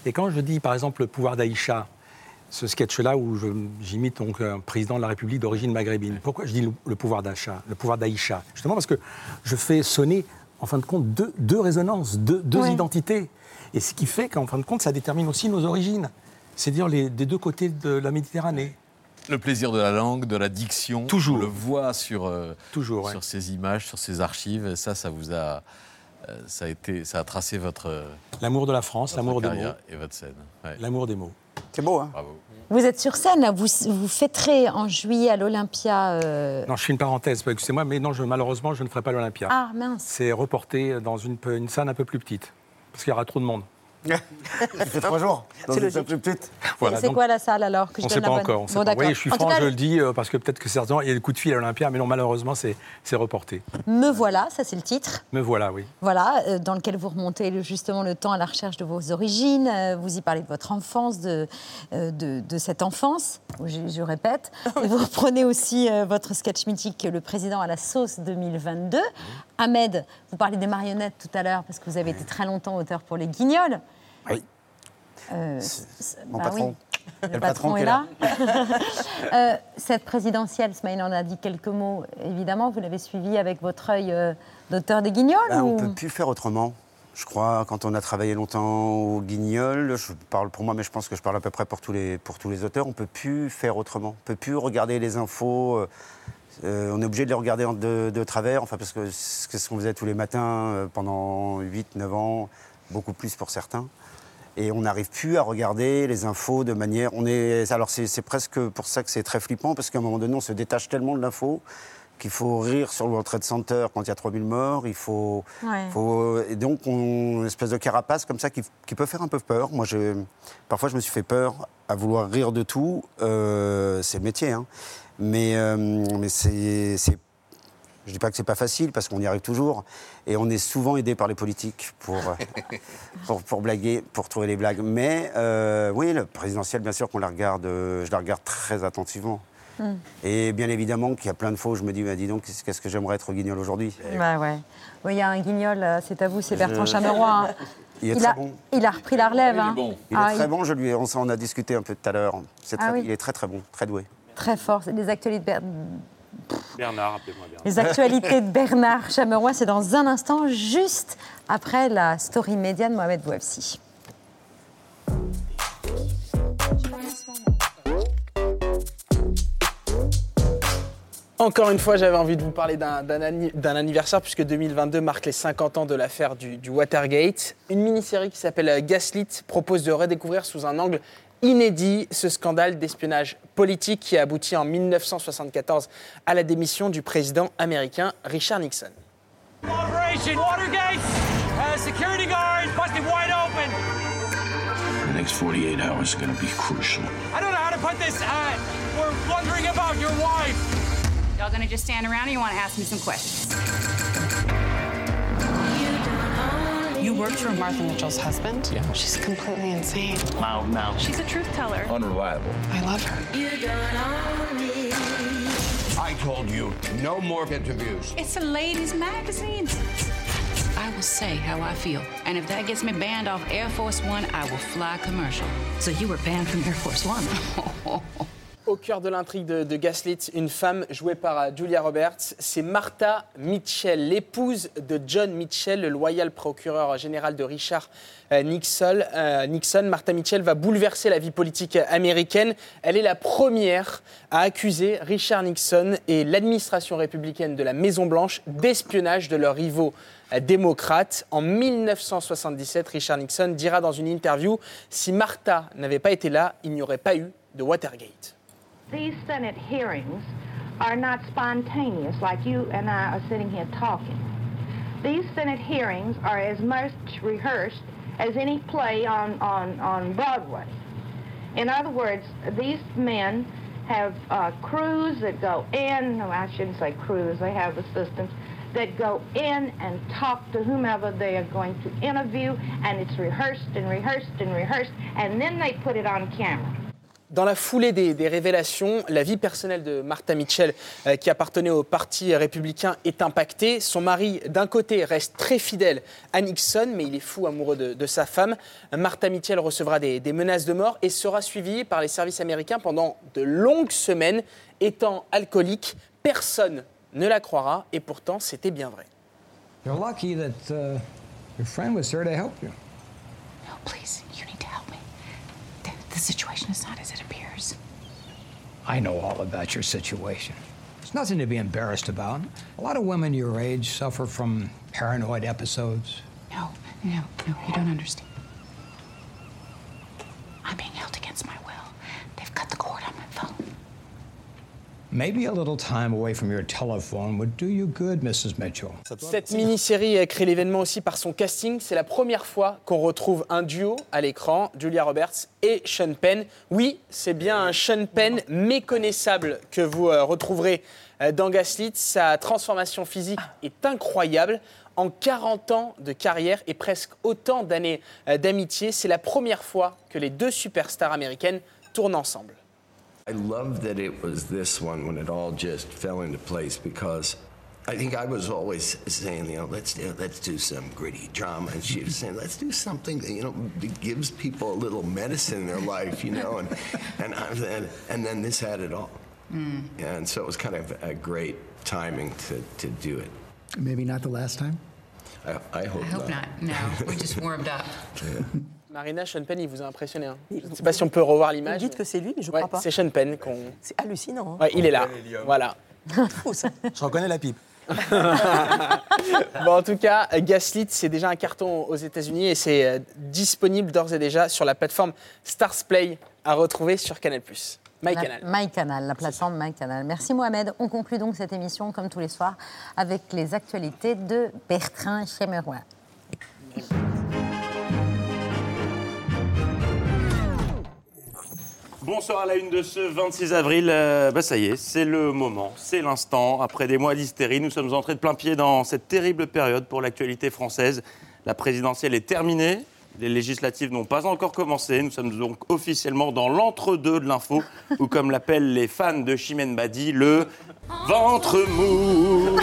[SPEAKER 46] Et quand je dis par exemple le pouvoir d'Aïcha, ce sketch-là où j'imite donc un président de la République d'origine maghrébine. Pourquoi je dis le, le pouvoir d'Aïcha Le pouvoir d'Aïcha? Justement parce que je fais sonner, en fin de compte, deux, deux résonances, deux, deux
[SPEAKER 1] Ouais.
[SPEAKER 46] identités. Et ce qui fait qu'en fin de compte, ça détermine aussi nos origines. C'est-à-dire des deux côtés de la Méditerranée.
[SPEAKER 35] Le plaisir de la langue, de la diction.
[SPEAKER 46] Toujours.
[SPEAKER 35] On le voit sur, euh,
[SPEAKER 46] Toujours, ouais.
[SPEAKER 35] sur ces images, sur ces archives. Et ça, ça vous a, euh, ça a été, ça a tracé votre, euh,
[SPEAKER 46] L'amour de la France, l'amour des mots.
[SPEAKER 35] et votre scène. Ouais.
[SPEAKER 46] L'amour des mots.
[SPEAKER 42] C'est beau, hein
[SPEAKER 35] Bravo.
[SPEAKER 1] Vous êtes sur scène, là, vous, vous fêterez en juillet à l'Olympia. euh,
[SPEAKER 46] Non, je fais une parenthèse, excusez-moi, mais non, je, malheureusement, je ne ferai pas l'Olympia.
[SPEAKER 1] Ah, mince.
[SPEAKER 46] C'est reporté dans une, salle un peu plus petite, parce qu'il y aura trop de monde.
[SPEAKER 42] Fait trois jours.
[SPEAKER 1] C'est logique.
[SPEAKER 42] plus petite.
[SPEAKER 46] Voilà,
[SPEAKER 1] c'est quoi la salle alors que je
[SPEAKER 46] On ne sait pas encore. on sait
[SPEAKER 1] Bon,
[SPEAKER 46] pas. Oui, je suis
[SPEAKER 1] En
[SPEAKER 46] franc,
[SPEAKER 1] cas,
[SPEAKER 46] je le dis, euh, parce que peut-être que certains, il y a le coup de fil à l'Olympia, mais non, malheureusement, c'est c'est reporté.
[SPEAKER 1] Me voilà, ça c'est le titre.
[SPEAKER 46] Me voilà, oui.
[SPEAKER 1] Voilà, euh, dans lequel vous remontez le- justement le temps à la recherche de vos origines. euh, vous y parlez de votre enfance, de, euh, de, de cette enfance, je, je répète. Et vous reprenez aussi euh, votre sketch mythique, Le président à la sauce 2022. Ahmed, vous parlez des marionnettes tout à l'heure, parce que vous avez été très longtemps auteur pour Les Guignols.
[SPEAKER 42] Oui.
[SPEAKER 1] Euh,
[SPEAKER 42] Mon
[SPEAKER 1] bah
[SPEAKER 42] patron.
[SPEAKER 1] oui. Le
[SPEAKER 42] le
[SPEAKER 1] patron est
[SPEAKER 42] est
[SPEAKER 1] là.
[SPEAKER 42] là.
[SPEAKER 1] Euh, cette présidentielle, Smaïl en a dit quelques mots. Évidemment, vous l'avez suivi avec votre œil euh, d'auteur des Guignols
[SPEAKER 42] Bah, on ne peut plus faire autrement. Je crois, quand on a travaillé longtemps au Guignol, je parle pour moi, mais je pense que je parle à peu près pour tous les, pour tous les auteurs, on ne peut plus faire autrement. On ne peut plus regarder les infos. euh, on est obligé de les regarder de, de travers, enfin, parce que c'est ce qu'on faisait tous les matins pendant 8-9 ans, beaucoup plus pour certains. Et on n'arrive plus à regarder les infos de manière. On est, alors c'est presque pour ça que c'est très flippant, parce qu'à un moment donné, on se détache tellement de l'info qu'il faut rire sur le World Trade Center quand il y a 3000 morts. Il faut,
[SPEAKER 1] Ouais.
[SPEAKER 42] faut- et donc, on, une espèce de carapace comme ça qui, qui peut faire un peu peur. Moi, je, parfois, je me suis fait peur à vouloir rire de tout. Euh, c'est le métier, hein. Mais, euh, mais c'est. Je ne dis pas que c'est pas facile parce qu'on y arrive toujours. Et on est souvent aidé par les politiques pour, euh, pour, pour blaguer, pour trouver les blagues. Mais euh, oui, le présidentiel, bien sûr qu'on la regarde, euh, je la regarde très attentivement.
[SPEAKER 1] Hmm.
[SPEAKER 42] Et bien évidemment qu'il y a plein de fois où je me dis, bah, dis donc, qu'est-ce que j'aimerais être au guignol aujourd'hui?
[SPEAKER 1] Ouais, ouais. Oui, il y a un guignol, c'est à vous, c'est Bertrand
[SPEAKER 42] Je-
[SPEAKER 1] Chameroy. hein.
[SPEAKER 42] Il est très
[SPEAKER 1] a,
[SPEAKER 42] bon.
[SPEAKER 1] il a repris la relève. hein.
[SPEAKER 42] Il
[SPEAKER 1] Ah,
[SPEAKER 42] est très bon, je lui, on, s'en a discuté un peu tout à l'heure.
[SPEAKER 1] Ah oui.
[SPEAKER 42] Il est très très bon, très doué.
[SPEAKER 1] Très fort. Les actualités de,
[SPEAKER 43] Bernard, appelez-moi Bernard.
[SPEAKER 1] les actualités de Bernard Chameroy, c'est dans un instant, juste après la story média de Mohamed Bouafsi.
[SPEAKER 28] Encore une fois, j'avais envie de vous parler d'un d'un anni- d'un anniversaire, puisque 2022 marque les 50 ans de l'affaire du, du Watergate. Une mini-série qui s'appelle euh, Gaslit propose de redécouvrir sous un angle inédit ce scandale d'espionnage politique qui a abouti en 1974 à la démission du président américain Richard Nixon.
[SPEAKER 48] Operation Watergate! Security guard busted wide open!
[SPEAKER 26] The next 48 hours are going to be crucial.
[SPEAKER 48] I don't know how to put this. We're wondering about your wife.
[SPEAKER 49] Y'all gonna just stand around or you wanna ask me some questions?
[SPEAKER 50] You worked for Martha Mitchell's husband? Yeah. She's completely insane.
[SPEAKER 49] Loud mouth. She's a truth teller.
[SPEAKER 26] Unreliable.
[SPEAKER 50] I love her.
[SPEAKER 26] You don't I told you no more interviews.
[SPEAKER 49] It's a ladies' magazine. I will say how I feel. And if that gets me banned off Air Force One, I will fly commercial. So you were banned from Air Force One?
[SPEAKER 28] Au cœur de l'intrigue de, Gaslit, une femme jouée par euh, Julia Roberts, c'est Martha Mitchell, l'épouse de John Mitchell, le loyal procureur général de Richard euh, Nixon. Euh, Nixon. Martha Mitchell va bouleverser la vie politique américaine. Elle est la première à accuser Richard Nixon et l'administration républicaine de la Maison-Blanche d'espionnage de leurs rivaux démocrates. En 1977, Richard Nixon dira dans une interview Si Martha n'avait pas été là, il n'y aurait pas eu de Watergate.
[SPEAKER 51] These Senate hearings are not spontaneous like you and I are sitting here talking. These Senate hearings are as much rehearsed as any play on, on, on Broadway. In other words, these men have uh, crews that go in. No, I shouldn't say crews. They have assistants that go in and talk to whomever they are going to interview, and it's rehearsed and rehearsed and rehearsed, and then they put it on camera.
[SPEAKER 28] Dans la foulée des, des révélations, la vie personnelle de Martha Mitchell, euh, qui appartenait au Parti républicain, est impactée. Son mari, d'un côté, reste très fidèle à Nixon, mais il est fou amoureux de, de sa femme. Martha Mitchell recevra des, des menaces de mort et sera suivie par les services américains pendant de longues semaines. Étant alcoolique, personne ne la croira, et pourtant, c'était bien vrai.
[SPEAKER 52] You're lucky that uh, your friend was there to help you.
[SPEAKER 49] No, please, The, situation is not as it appears.
[SPEAKER 52] I know all about your situation. It's nothing to be embarrassed about. A lot of women your age suffer from paranoid episodes.
[SPEAKER 49] No, no, no, you don't understand.
[SPEAKER 52] Maybe a little time away from your telephone would do you good, Mrs. Mitchell.
[SPEAKER 28] Cette mini-série a créé l'événement aussi par son casting. C'est la première fois qu'on retrouve un duo à l'écran, Julia Roberts et Sean Penn. Oui, c'est bien un Sean Penn méconnaissable que vous euh, retrouverez euh, dans Gaslit. Sa transformation physique est incroyable. En 40 ans de carrière et presque autant d'années euh, d'amitié, c'est la première fois que les deux superstars américaines tournent ensemble.
[SPEAKER 53] I love that it was this one when it all just fell into place because I think I was always saying, you know, let's do, let's do some gritty drama, and she was saying, let's do something that you know that gives people a little medicine in their life, you know, and and I, and, and then this had it all,
[SPEAKER 54] Mm.
[SPEAKER 53] and so it was kind of a great timing to to do it.
[SPEAKER 54] Maybe not the last time.
[SPEAKER 53] I, I hope,
[SPEAKER 49] I hope not. No, we just warmed up.
[SPEAKER 28] Marina, Sean Penn, il vous a impressionné. hein. Je ne sais pas si on peut revoir l'image.
[SPEAKER 3] Vous dites que c'est lui, mais je
[SPEAKER 28] Ouais,
[SPEAKER 3] crois pas.
[SPEAKER 28] C'est Sean Penn qu'on.
[SPEAKER 3] C'est hallucinant. hein.
[SPEAKER 28] Ouais, il est là. Voilà.
[SPEAKER 46] Je reconnais la pipe.
[SPEAKER 28] bon, en tout cas, Gaslit, c'est déjà un carton aux États-Unis et c'est euh, disponible d'ores et déjà sur la plateforme Stars Play à retrouver sur Canal+. MyCanal.
[SPEAKER 1] La- MyCanal, la plateforme MyCanal. Merci Mohamed. On conclut donc cette émission, comme tous les soirs, avec les actualités de Bertrand Chemeroy.
[SPEAKER 55] Bonsoir à la une de ce 26 avril. Euh, bah ça y est, c'est le moment, c'est l'instant. Après des mois d'hystérie, nous sommes entrés de plein pied dans cette terrible période pour l'actualité française. La présidentielle est terminée. Les législatives n'ont pas encore commencé. Nous sommes donc officiellement dans l'entre-deux de l'info, ou comme l'appellent les fans de Chimène Badi, le ventre mou.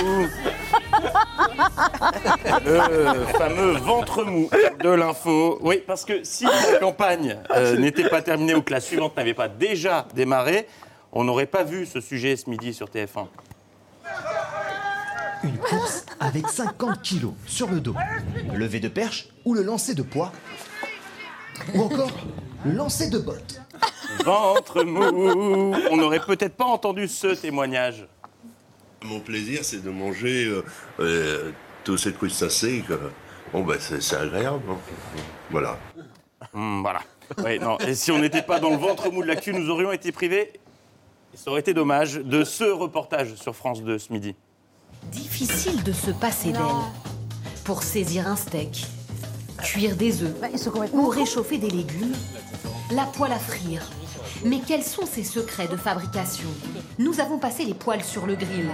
[SPEAKER 55] Le fameux ventre mou de l'info. Oui, parce que si la campagne euh, n'était pas terminée ou que la suivante n'avait pas déjà démarré, on n'aurait pas vu ce sujet ce midi sur TF1.
[SPEAKER 56] Une course avec 50 kilos sur le dos. Le lever de perche ou le lancer de poids. Ou encore le lancer de bottes.
[SPEAKER 55] Ventre mou. On n'aurait peut-être pas entendu ce témoignage.
[SPEAKER 57] Mon plaisir, c'est de manger euh, euh, tous ces crustacés. Que, bon, ben, c'est agréable. hein. Voilà.
[SPEAKER 55] Hmm, voilà. Oui, non. Et si on n'était pas dans le ventre mou de l'actu, nous aurions été privés, et ça aurait été dommage, de ce reportage sur France 2 ce midi.
[SPEAKER 58] Difficile de se passer d'elle. Pour saisir un steak, cuire des œufs ou réchauffer des légumes, la poêle à frire. Mais quels sont ses secrets de fabrication Nous avons passé les poils sur le grill.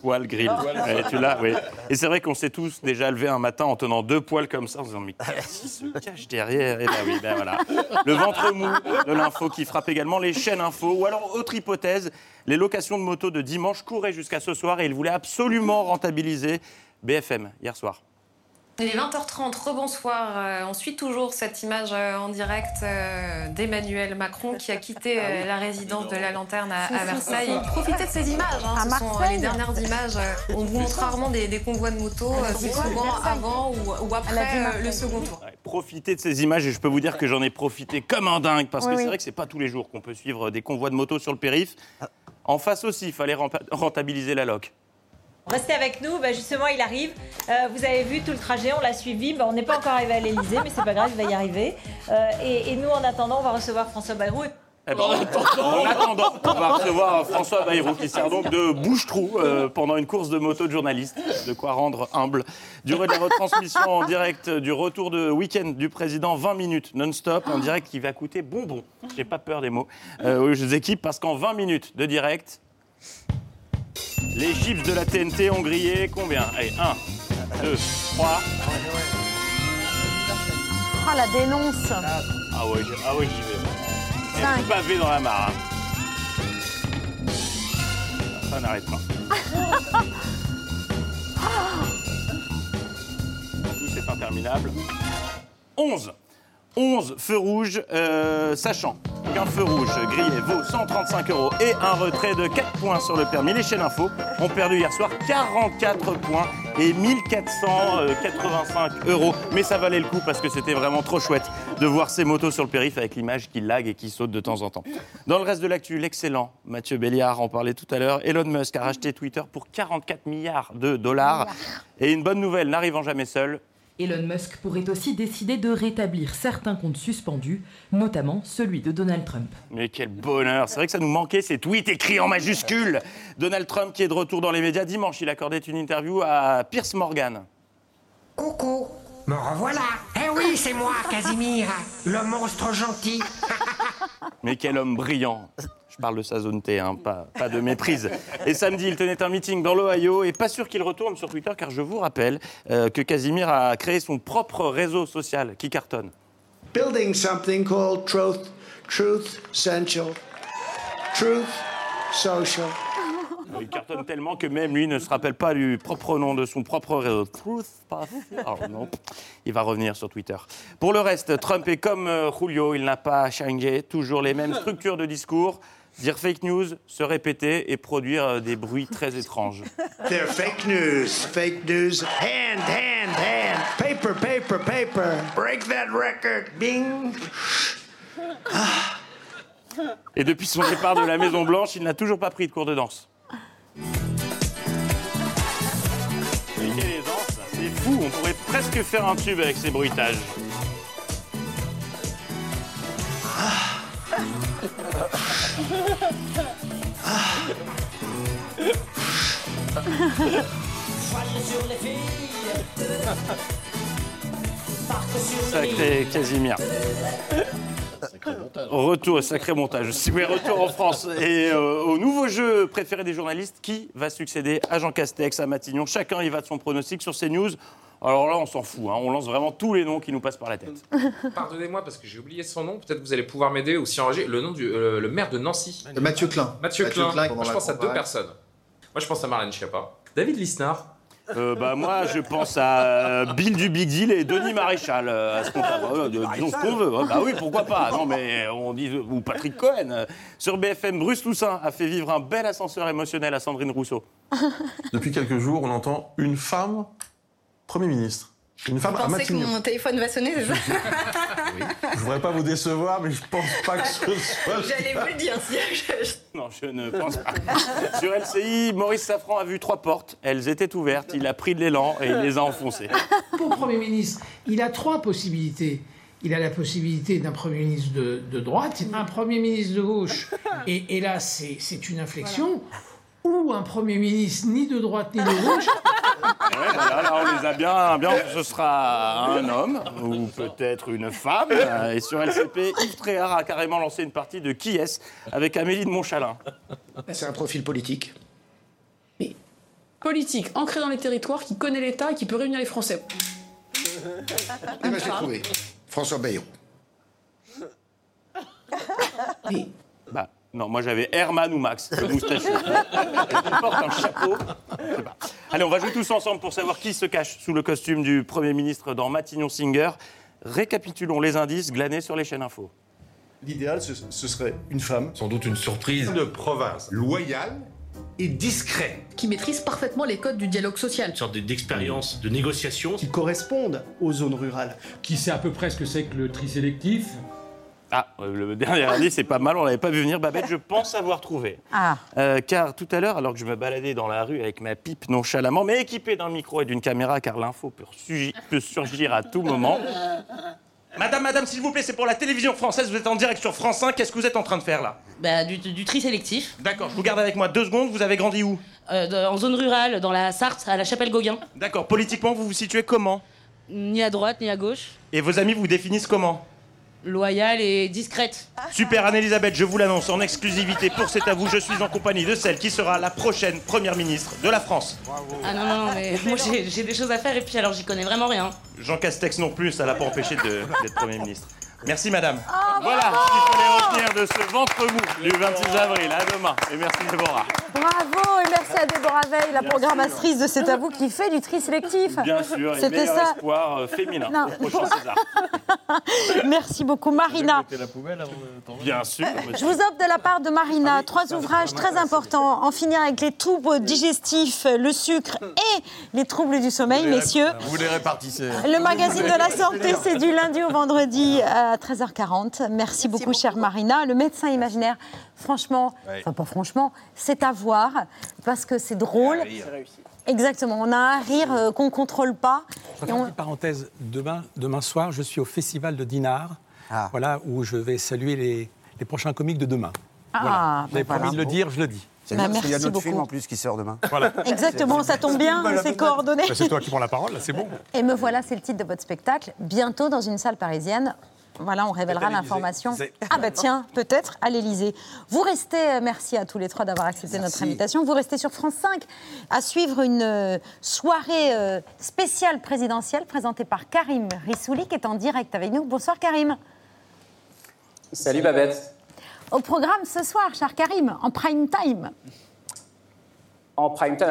[SPEAKER 55] Poil grill. Ouais, tu l'as, oui. Et c'est vrai qu'on s'est tous déjà levé un matin en tenant deux poils comme ça, en se disant Mais qu'est-ce qui se cache derrière? Et ben oui, ben voilà. Le ventre mou de l'info qui frappe également les chaînes info. Ou alors, autre hypothèse, les locations de motos de dimanche couraient jusqu'à ce soir et ils voulaient absolument rentabiliser BFM hier soir.
[SPEAKER 59] Il est 20h30, rebonsoir. Euh, on suit toujours cette image euh, en direct euh, d'Emmanuel Macron qui a quitté euh, la résidence de la Lanterne à, à Versailles. Profitez de ces images, hein, ce sont euh, les dernières images. euh, On vous montre rarement des, des convois de motos, euh, c'est souvent avant ou, ou après euh, le second tour.
[SPEAKER 55] Profitez de ces images et je peux vous dire que j'en ai profité comme un dingue parce que
[SPEAKER 59] Oui,
[SPEAKER 55] c'est
[SPEAKER 59] oui.
[SPEAKER 55] vrai que c'est pas tous les jours qu'on peut suivre des convois de motos sur le périph. En face aussi, il fallait rentabiliser la loc.
[SPEAKER 60] Restez avec nous, bah, justement il arrive. Euh, vous avez vu tout le trajet, on l'a suivi. Bah, on n'est pas encore arrivé à l'Elysée, mais c'est pas grave, il va y arriver. Euh, et, nous en attendant, on va recevoir François Bayrou.
[SPEAKER 55] Eh ben, en attendant, on va recevoir François Bayrou qui sert donc de bouche-trou euh, pendant une course de moto de journaliste. De quoi rendre humble. Durée de la retransmission en direct du retour de week-end du président, 20 minutes non-stop. Un direct qui va coûter bonbon. J'ai pas peur des mots. Aux équipes parce qu'en 20 minutes de direct, les chips de la TNT ont grillé combien Allez, 1, 2, 3.
[SPEAKER 1] Ah, la dénonce
[SPEAKER 55] Ah ouais, ah ouais j'y vais.
[SPEAKER 1] Cinq.
[SPEAKER 55] tout pavé dans la mare. hein. Ça n'arrête pas. Tout c'est interminable. 11. 11 feux rouges, euh, sachant qu'un feu rouge grillé vaut 135 euros et un retrait de 4 points sur le permis. Les chaînes info ont perdu hier soir 44 points et 1485 euros. Mais ça valait le coup parce que c'était vraiment trop chouette de voir ces motos sur le périph' avec l'image qui lag et qui saute de temps en temps. Dans le reste de l'actu, l'excellent Mathieu Béliard en parlait tout à l'heure. Elon Musk a racheté Twitter pour 44 milliards de dollars. Et une bonne nouvelle n'arrivant jamais seule,
[SPEAKER 61] Elon Musk pourrait aussi décider de rétablir certains comptes suspendus, notamment celui de Donald Trump.
[SPEAKER 55] Mais quel bonheur C'est vrai que ça nous manquait ces tweets écrits en majuscules. Donald Trump qui est de retour dans les médias dimanche, il accordait une interview à Pierce Morgan.
[SPEAKER 62] Coucou, me revoilà. Eh oui, c'est moi, Casimir, le monstre gentil.
[SPEAKER 55] Mais quel homme brillant Je parle de sa zone T, hein, pas, pas de méprise. Et samedi, il tenait un meeting dans l'Ohio et pas sûr qu'il retourne sur Twitter car je vous rappelle euh, que Casimir a créé son propre réseau social qui cartonne.
[SPEAKER 54] building something called Truth, Truth Central, Truth Social.
[SPEAKER 55] Il cartonne tellement que même lui ne se rappelle pas du propre nom de son propre réseau. Truth Path. Alors non, il va revenir sur Twitter. Pour le reste, Trump est comme euh, Julio, il n'a pas changé, toujours les mêmes structures de discours. Dire fake news, se répéter et produire euh, des bruits très étranges.
[SPEAKER 54] They're fake news, fake news. Hand, hand, hand. Paper, paper, paper. Break that record. Bing.
[SPEAKER 55] Et depuis son départ de la Maison Blanche, il n'a toujours pas pris de cours de danse. C'est fou, on pourrait presque faire un tube avec ces bruitages. Sacré Casimir. Retour, sacré montage. Si oui, retour en France. Et euh, au nouveau jeu préféré des journalistes, qui va succéder à Jean Castex, à Matignon Chacun y va de son pronostic sur CNews. Alors là, on s'en fout. hein. On lance vraiment tous les noms qui nous passent par la tête.
[SPEAKER 63] Pardonnez-moi parce que j'ai oublié son nom. Peut-être vous allez pouvoir m'aider ou si enrager. Le nom du euh, le maire de Nancy.
[SPEAKER 19] Mathieu Klein.
[SPEAKER 63] Mathieu,
[SPEAKER 19] Mathieu
[SPEAKER 63] Klein.
[SPEAKER 19] Klein,
[SPEAKER 63] Moi, je pense à deux personnes. Moi, je pense à Marlène Schiappa. David Lisnard.
[SPEAKER 55] Euh, bah, moi, je pense à euh, Bill du Big Deal et Denis Maréchal. euh, à ce qu'on euh, disons ce qu'on veut. hein. Bah oui, pourquoi pas. Non, mais on dit. Ou Patrick Cohen. euh, Sur BFM, Bruce Toussaint a fait vivre un bel ascenseur émotionnel à Sandrine Rousseau.
[SPEAKER 64] Depuis quelques jours, on entend une femme Premier ministre. Une femme
[SPEAKER 65] Vous pensez que mon téléphone va sonner, c'est ça
[SPEAKER 64] Je voudrais pas vous décevoir, mais je pense pas que ce soit.
[SPEAKER 65] J'allais vous le dire. si je-
[SPEAKER 55] Non, je ne pense pas. Sur LCI, Maurice Safran a vu trois portes. Elles étaient ouvertes. Il a pris de l'élan et il les a enfoncées.
[SPEAKER 66] Pour Premier ministre, il a trois possibilités. Il a la possibilité d'un Premier ministre de, de droite, un Premier ministre de gauche, et, et là c'est c'est une inflexion, ou un Premier ministre ni de droite ni de gauche.
[SPEAKER 55] Ouais, voilà, là, on les a bien, bien. Ce sera un homme ou peut-être une femme. Euh, Et sur LCP, Yves Tréhard a carrément lancé une partie de Qui est avec Amélie de Montchalin.
[SPEAKER 19] C'est un profil politique.
[SPEAKER 67] Politique, ancré dans les territoires, qui connaît l'État et qui peut réunir les Français.
[SPEAKER 19] Eh ben, trouvé. François Bayrou.
[SPEAKER 55] Bah, non, moi j'avais Herman ou Max, le moustachu. Il porte un chapeau. Je sais pas. Allez, on va jouer tous ensemble pour savoir qui se cache sous le costume du Premier ministre dans Matignon Singer. Récapitulons les indices glanés sur les chaînes info.
[SPEAKER 19] L'idéal, ce, ce serait une femme.
[SPEAKER 64] Sans doute une surprise.
[SPEAKER 19] De province. Loyale et discret.
[SPEAKER 67] Qui maîtrise parfaitement les codes du dialogue social.
[SPEAKER 64] Une sorte d'expérience de négociation.
[SPEAKER 19] Qui correspondent aux zones rurales.
[SPEAKER 68] Qui sait à peu près ce que c'est que le tri sélectif
[SPEAKER 55] Ah, euh, le dernier indice, c'est pas mal, on l'avait pas vu venir. Babette, je pense avoir trouvé.
[SPEAKER 1] Ah.
[SPEAKER 55] Euh, car tout à l'heure, alors que je me baladais dans la rue avec ma pipe nonchalamment, mais équipée d'un micro et d'une caméra, car l'info peut, surgi- peut surgir à tout moment, Madame, madame, s'il vous plaît, c'est pour la télévision française, vous êtes en direct sur France 5, qu'est-ce que vous êtes en train de faire là?
[SPEAKER 69] Bah, du, du tri sélectif.
[SPEAKER 55] D'accord, je vous garde avec moi deux secondes, vous avez grandi où?
[SPEAKER 69] Euh, de- en zone rurale, dans la Sarthe, à la Chapelle-Gauguin.
[SPEAKER 55] D'accord, politiquement, vous vous situez comment?
[SPEAKER 69] Ni à droite, ni à gauche.
[SPEAKER 55] Et vos amis vous définissent comment?
[SPEAKER 69] Loyale et discrète.
[SPEAKER 55] Super Anne-Elisabeth, je vous l'annonce en exclusivité pour C'est à vous, je suis en compagnie de celle qui sera la prochaine première ministre de la France.
[SPEAKER 69] Ah non, non, non, mais moi j'ai des choses à faire et puis alors j'y connais vraiment rien.
[SPEAKER 55] Jean Castex non plus, ça l'a pas empêché de- d'être Premier ministre. Merci madame.
[SPEAKER 69] Ah,
[SPEAKER 55] voilà ce qu'il fallait retenir de ce ventre mou du 26 avril. À demain. Et merci Déborah.
[SPEAKER 1] Bravo et merci à Déborah Veil, la programmatrice de C'est à vous qui fait du tri sélectif.
[SPEAKER 55] Bien sûr, et
[SPEAKER 1] C'était ça.
[SPEAKER 55] espoir euh, féminin
[SPEAKER 1] Non.
[SPEAKER 55] au prochain César.
[SPEAKER 1] Merci beaucoup, Marina.
[SPEAKER 55] Bien sûr.
[SPEAKER 1] Je vous offre de la part de Marina trois ouvrages très importants. En finir avec les troubles digestifs, le sucre et les troubles du sommeil, messieurs.
[SPEAKER 19] Vous les répartissez.
[SPEAKER 1] Le magazine de la santé, c'est du lundi au vendredi à 13h40. Merci, beaucoup, chère Marina. Le médecin imaginaire, franchement, enfin pas franchement, c'est à voir parce que c'est drôle. Exactement, on a un rire euh, qu'on ne contrôle pas.
[SPEAKER 46] Je vais
[SPEAKER 1] Et
[SPEAKER 46] faire une
[SPEAKER 1] on-
[SPEAKER 46] petite parenthèse. Demain, demain soir, je suis au Festival de Dinard, voilà, où je vais saluer les, les prochains comiques de demain.
[SPEAKER 1] Ah,
[SPEAKER 46] voilà. J'avais promis
[SPEAKER 1] voilà.
[SPEAKER 46] de le dire, je le dis.
[SPEAKER 70] C'est
[SPEAKER 1] Bah,
[SPEAKER 70] bien parce qu'il y a notre film
[SPEAKER 1] beaucoup.
[SPEAKER 70] en plus qui sort demain.
[SPEAKER 46] Voilà.
[SPEAKER 1] Exactement, ça tombe bien, c'est coordonné.
[SPEAKER 46] Bah, c'est toi qui prends la parole, c'est bon.
[SPEAKER 1] Et me voilà, c'est le titre de votre spectacle. Bientôt dans une salle parisienne. Voilà, on révélera l'information. Ah bah tiens, peut-être à l'Élysée. Vous restez, euh, merci à tous les trois d'avoir accepté notre invitation. Vous restez sur France 5 à suivre une euh, soirée euh, spéciale présidentielle présentée par Karim Rissouli qui est en direct avec nous. Bonsoir Karim.
[SPEAKER 71] Salut Babette.
[SPEAKER 1] Au programme ce soir, cher Karim, en prime time.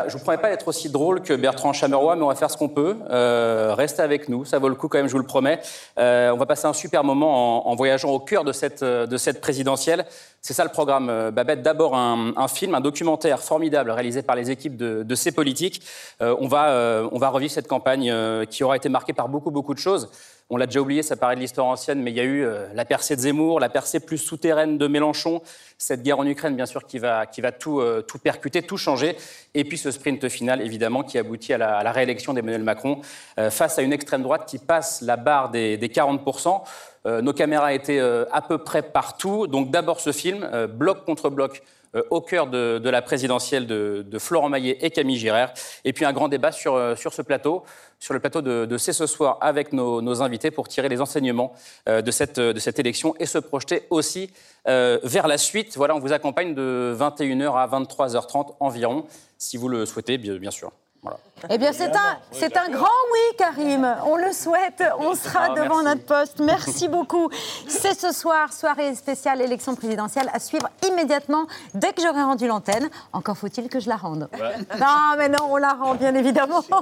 [SPEAKER 71] Je vous promets pas d'être aussi drôle que Bertrand Chameroy, mais on va faire ce qu'on peut. Euh, restez avec nous, ça vaut le coup quand même, je vous le promets. Euh, on va passer un super moment en, voyageant au cœur de cette, de cette présidentielle. C'est ça le programme, euh, Babette. D'abord un, film, un documentaire formidable réalisé par les équipes de, de ces politiques. Euh, on, va, euh, on va revivre cette campagne qui aura été marquée par beaucoup, beaucoup de choses. On l'a déjà oublié, ça paraît de l'histoire ancienne, mais il y a eu euh, la percée de Zemmour, la percée plus souterraine de Mélenchon, cette guerre en Ukraine, bien sûr, qui va, euh, tout percuter, tout changer, et puis ce sprint final, évidemment, qui aboutit à la, réélection d'Emmanuel Macron euh, face à une extrême droite qui passe la barre des, des 40%. Euh, nos caméras étaient à peu près partout, donc d'abord ce film, bloc contre bloc, au cœur de, la présidentielle de, Florent Maillet et Camille Girard. Et puis un grand débat sur, euh, sur ce plateau, sur le plateau de, C'est ce soir avec nos, invités pour tirer les enseignements euh, de, cette, de cette élection et se projeter aussi euh, vers la suite. Voilà, on vous accompagne de 21h à 23h30 environ, si vous le souhaitez, bien sûr. Voilà.
[SPEAKER 1] Eh bien, c'est un, c'est un grand oui, Karim. On le souhaite. On sera devant
[SPEAKER 71] merci.
[SPEAKER 1] notre poste. Merci beaucoup. C'est ce soir, soirée spéciale élection présidentielle à suivre immédiatement dès que j'aurai rendu l'antenne. Encore faut-il que je la rende. Non, mais non, on la rend, bien évidemment.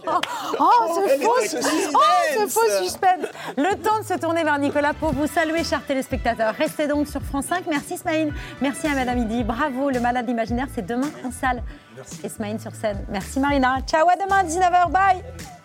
[SPEAKER 1] Oh, ce
[SPEAKER 72] Elle est
[SPEAKER 1] faux,
[SPEAKER 72] ce
[SPEAKER 1] oh, ce
[SPEAKER 72] suspense.
[SPEAKER 1] faux suspense. Le temps de se tourner vers Nicolas pour vous saluer, chers téléspectateurs. Restez donc sur France 5. Merci, Ismaïl. Merci à Madame Idi. Bravo, le malade imaginaire, c'est demain en salle. Ismaïl sur scène. Merci, Marina. Ciao, à demain, 19h. Bye.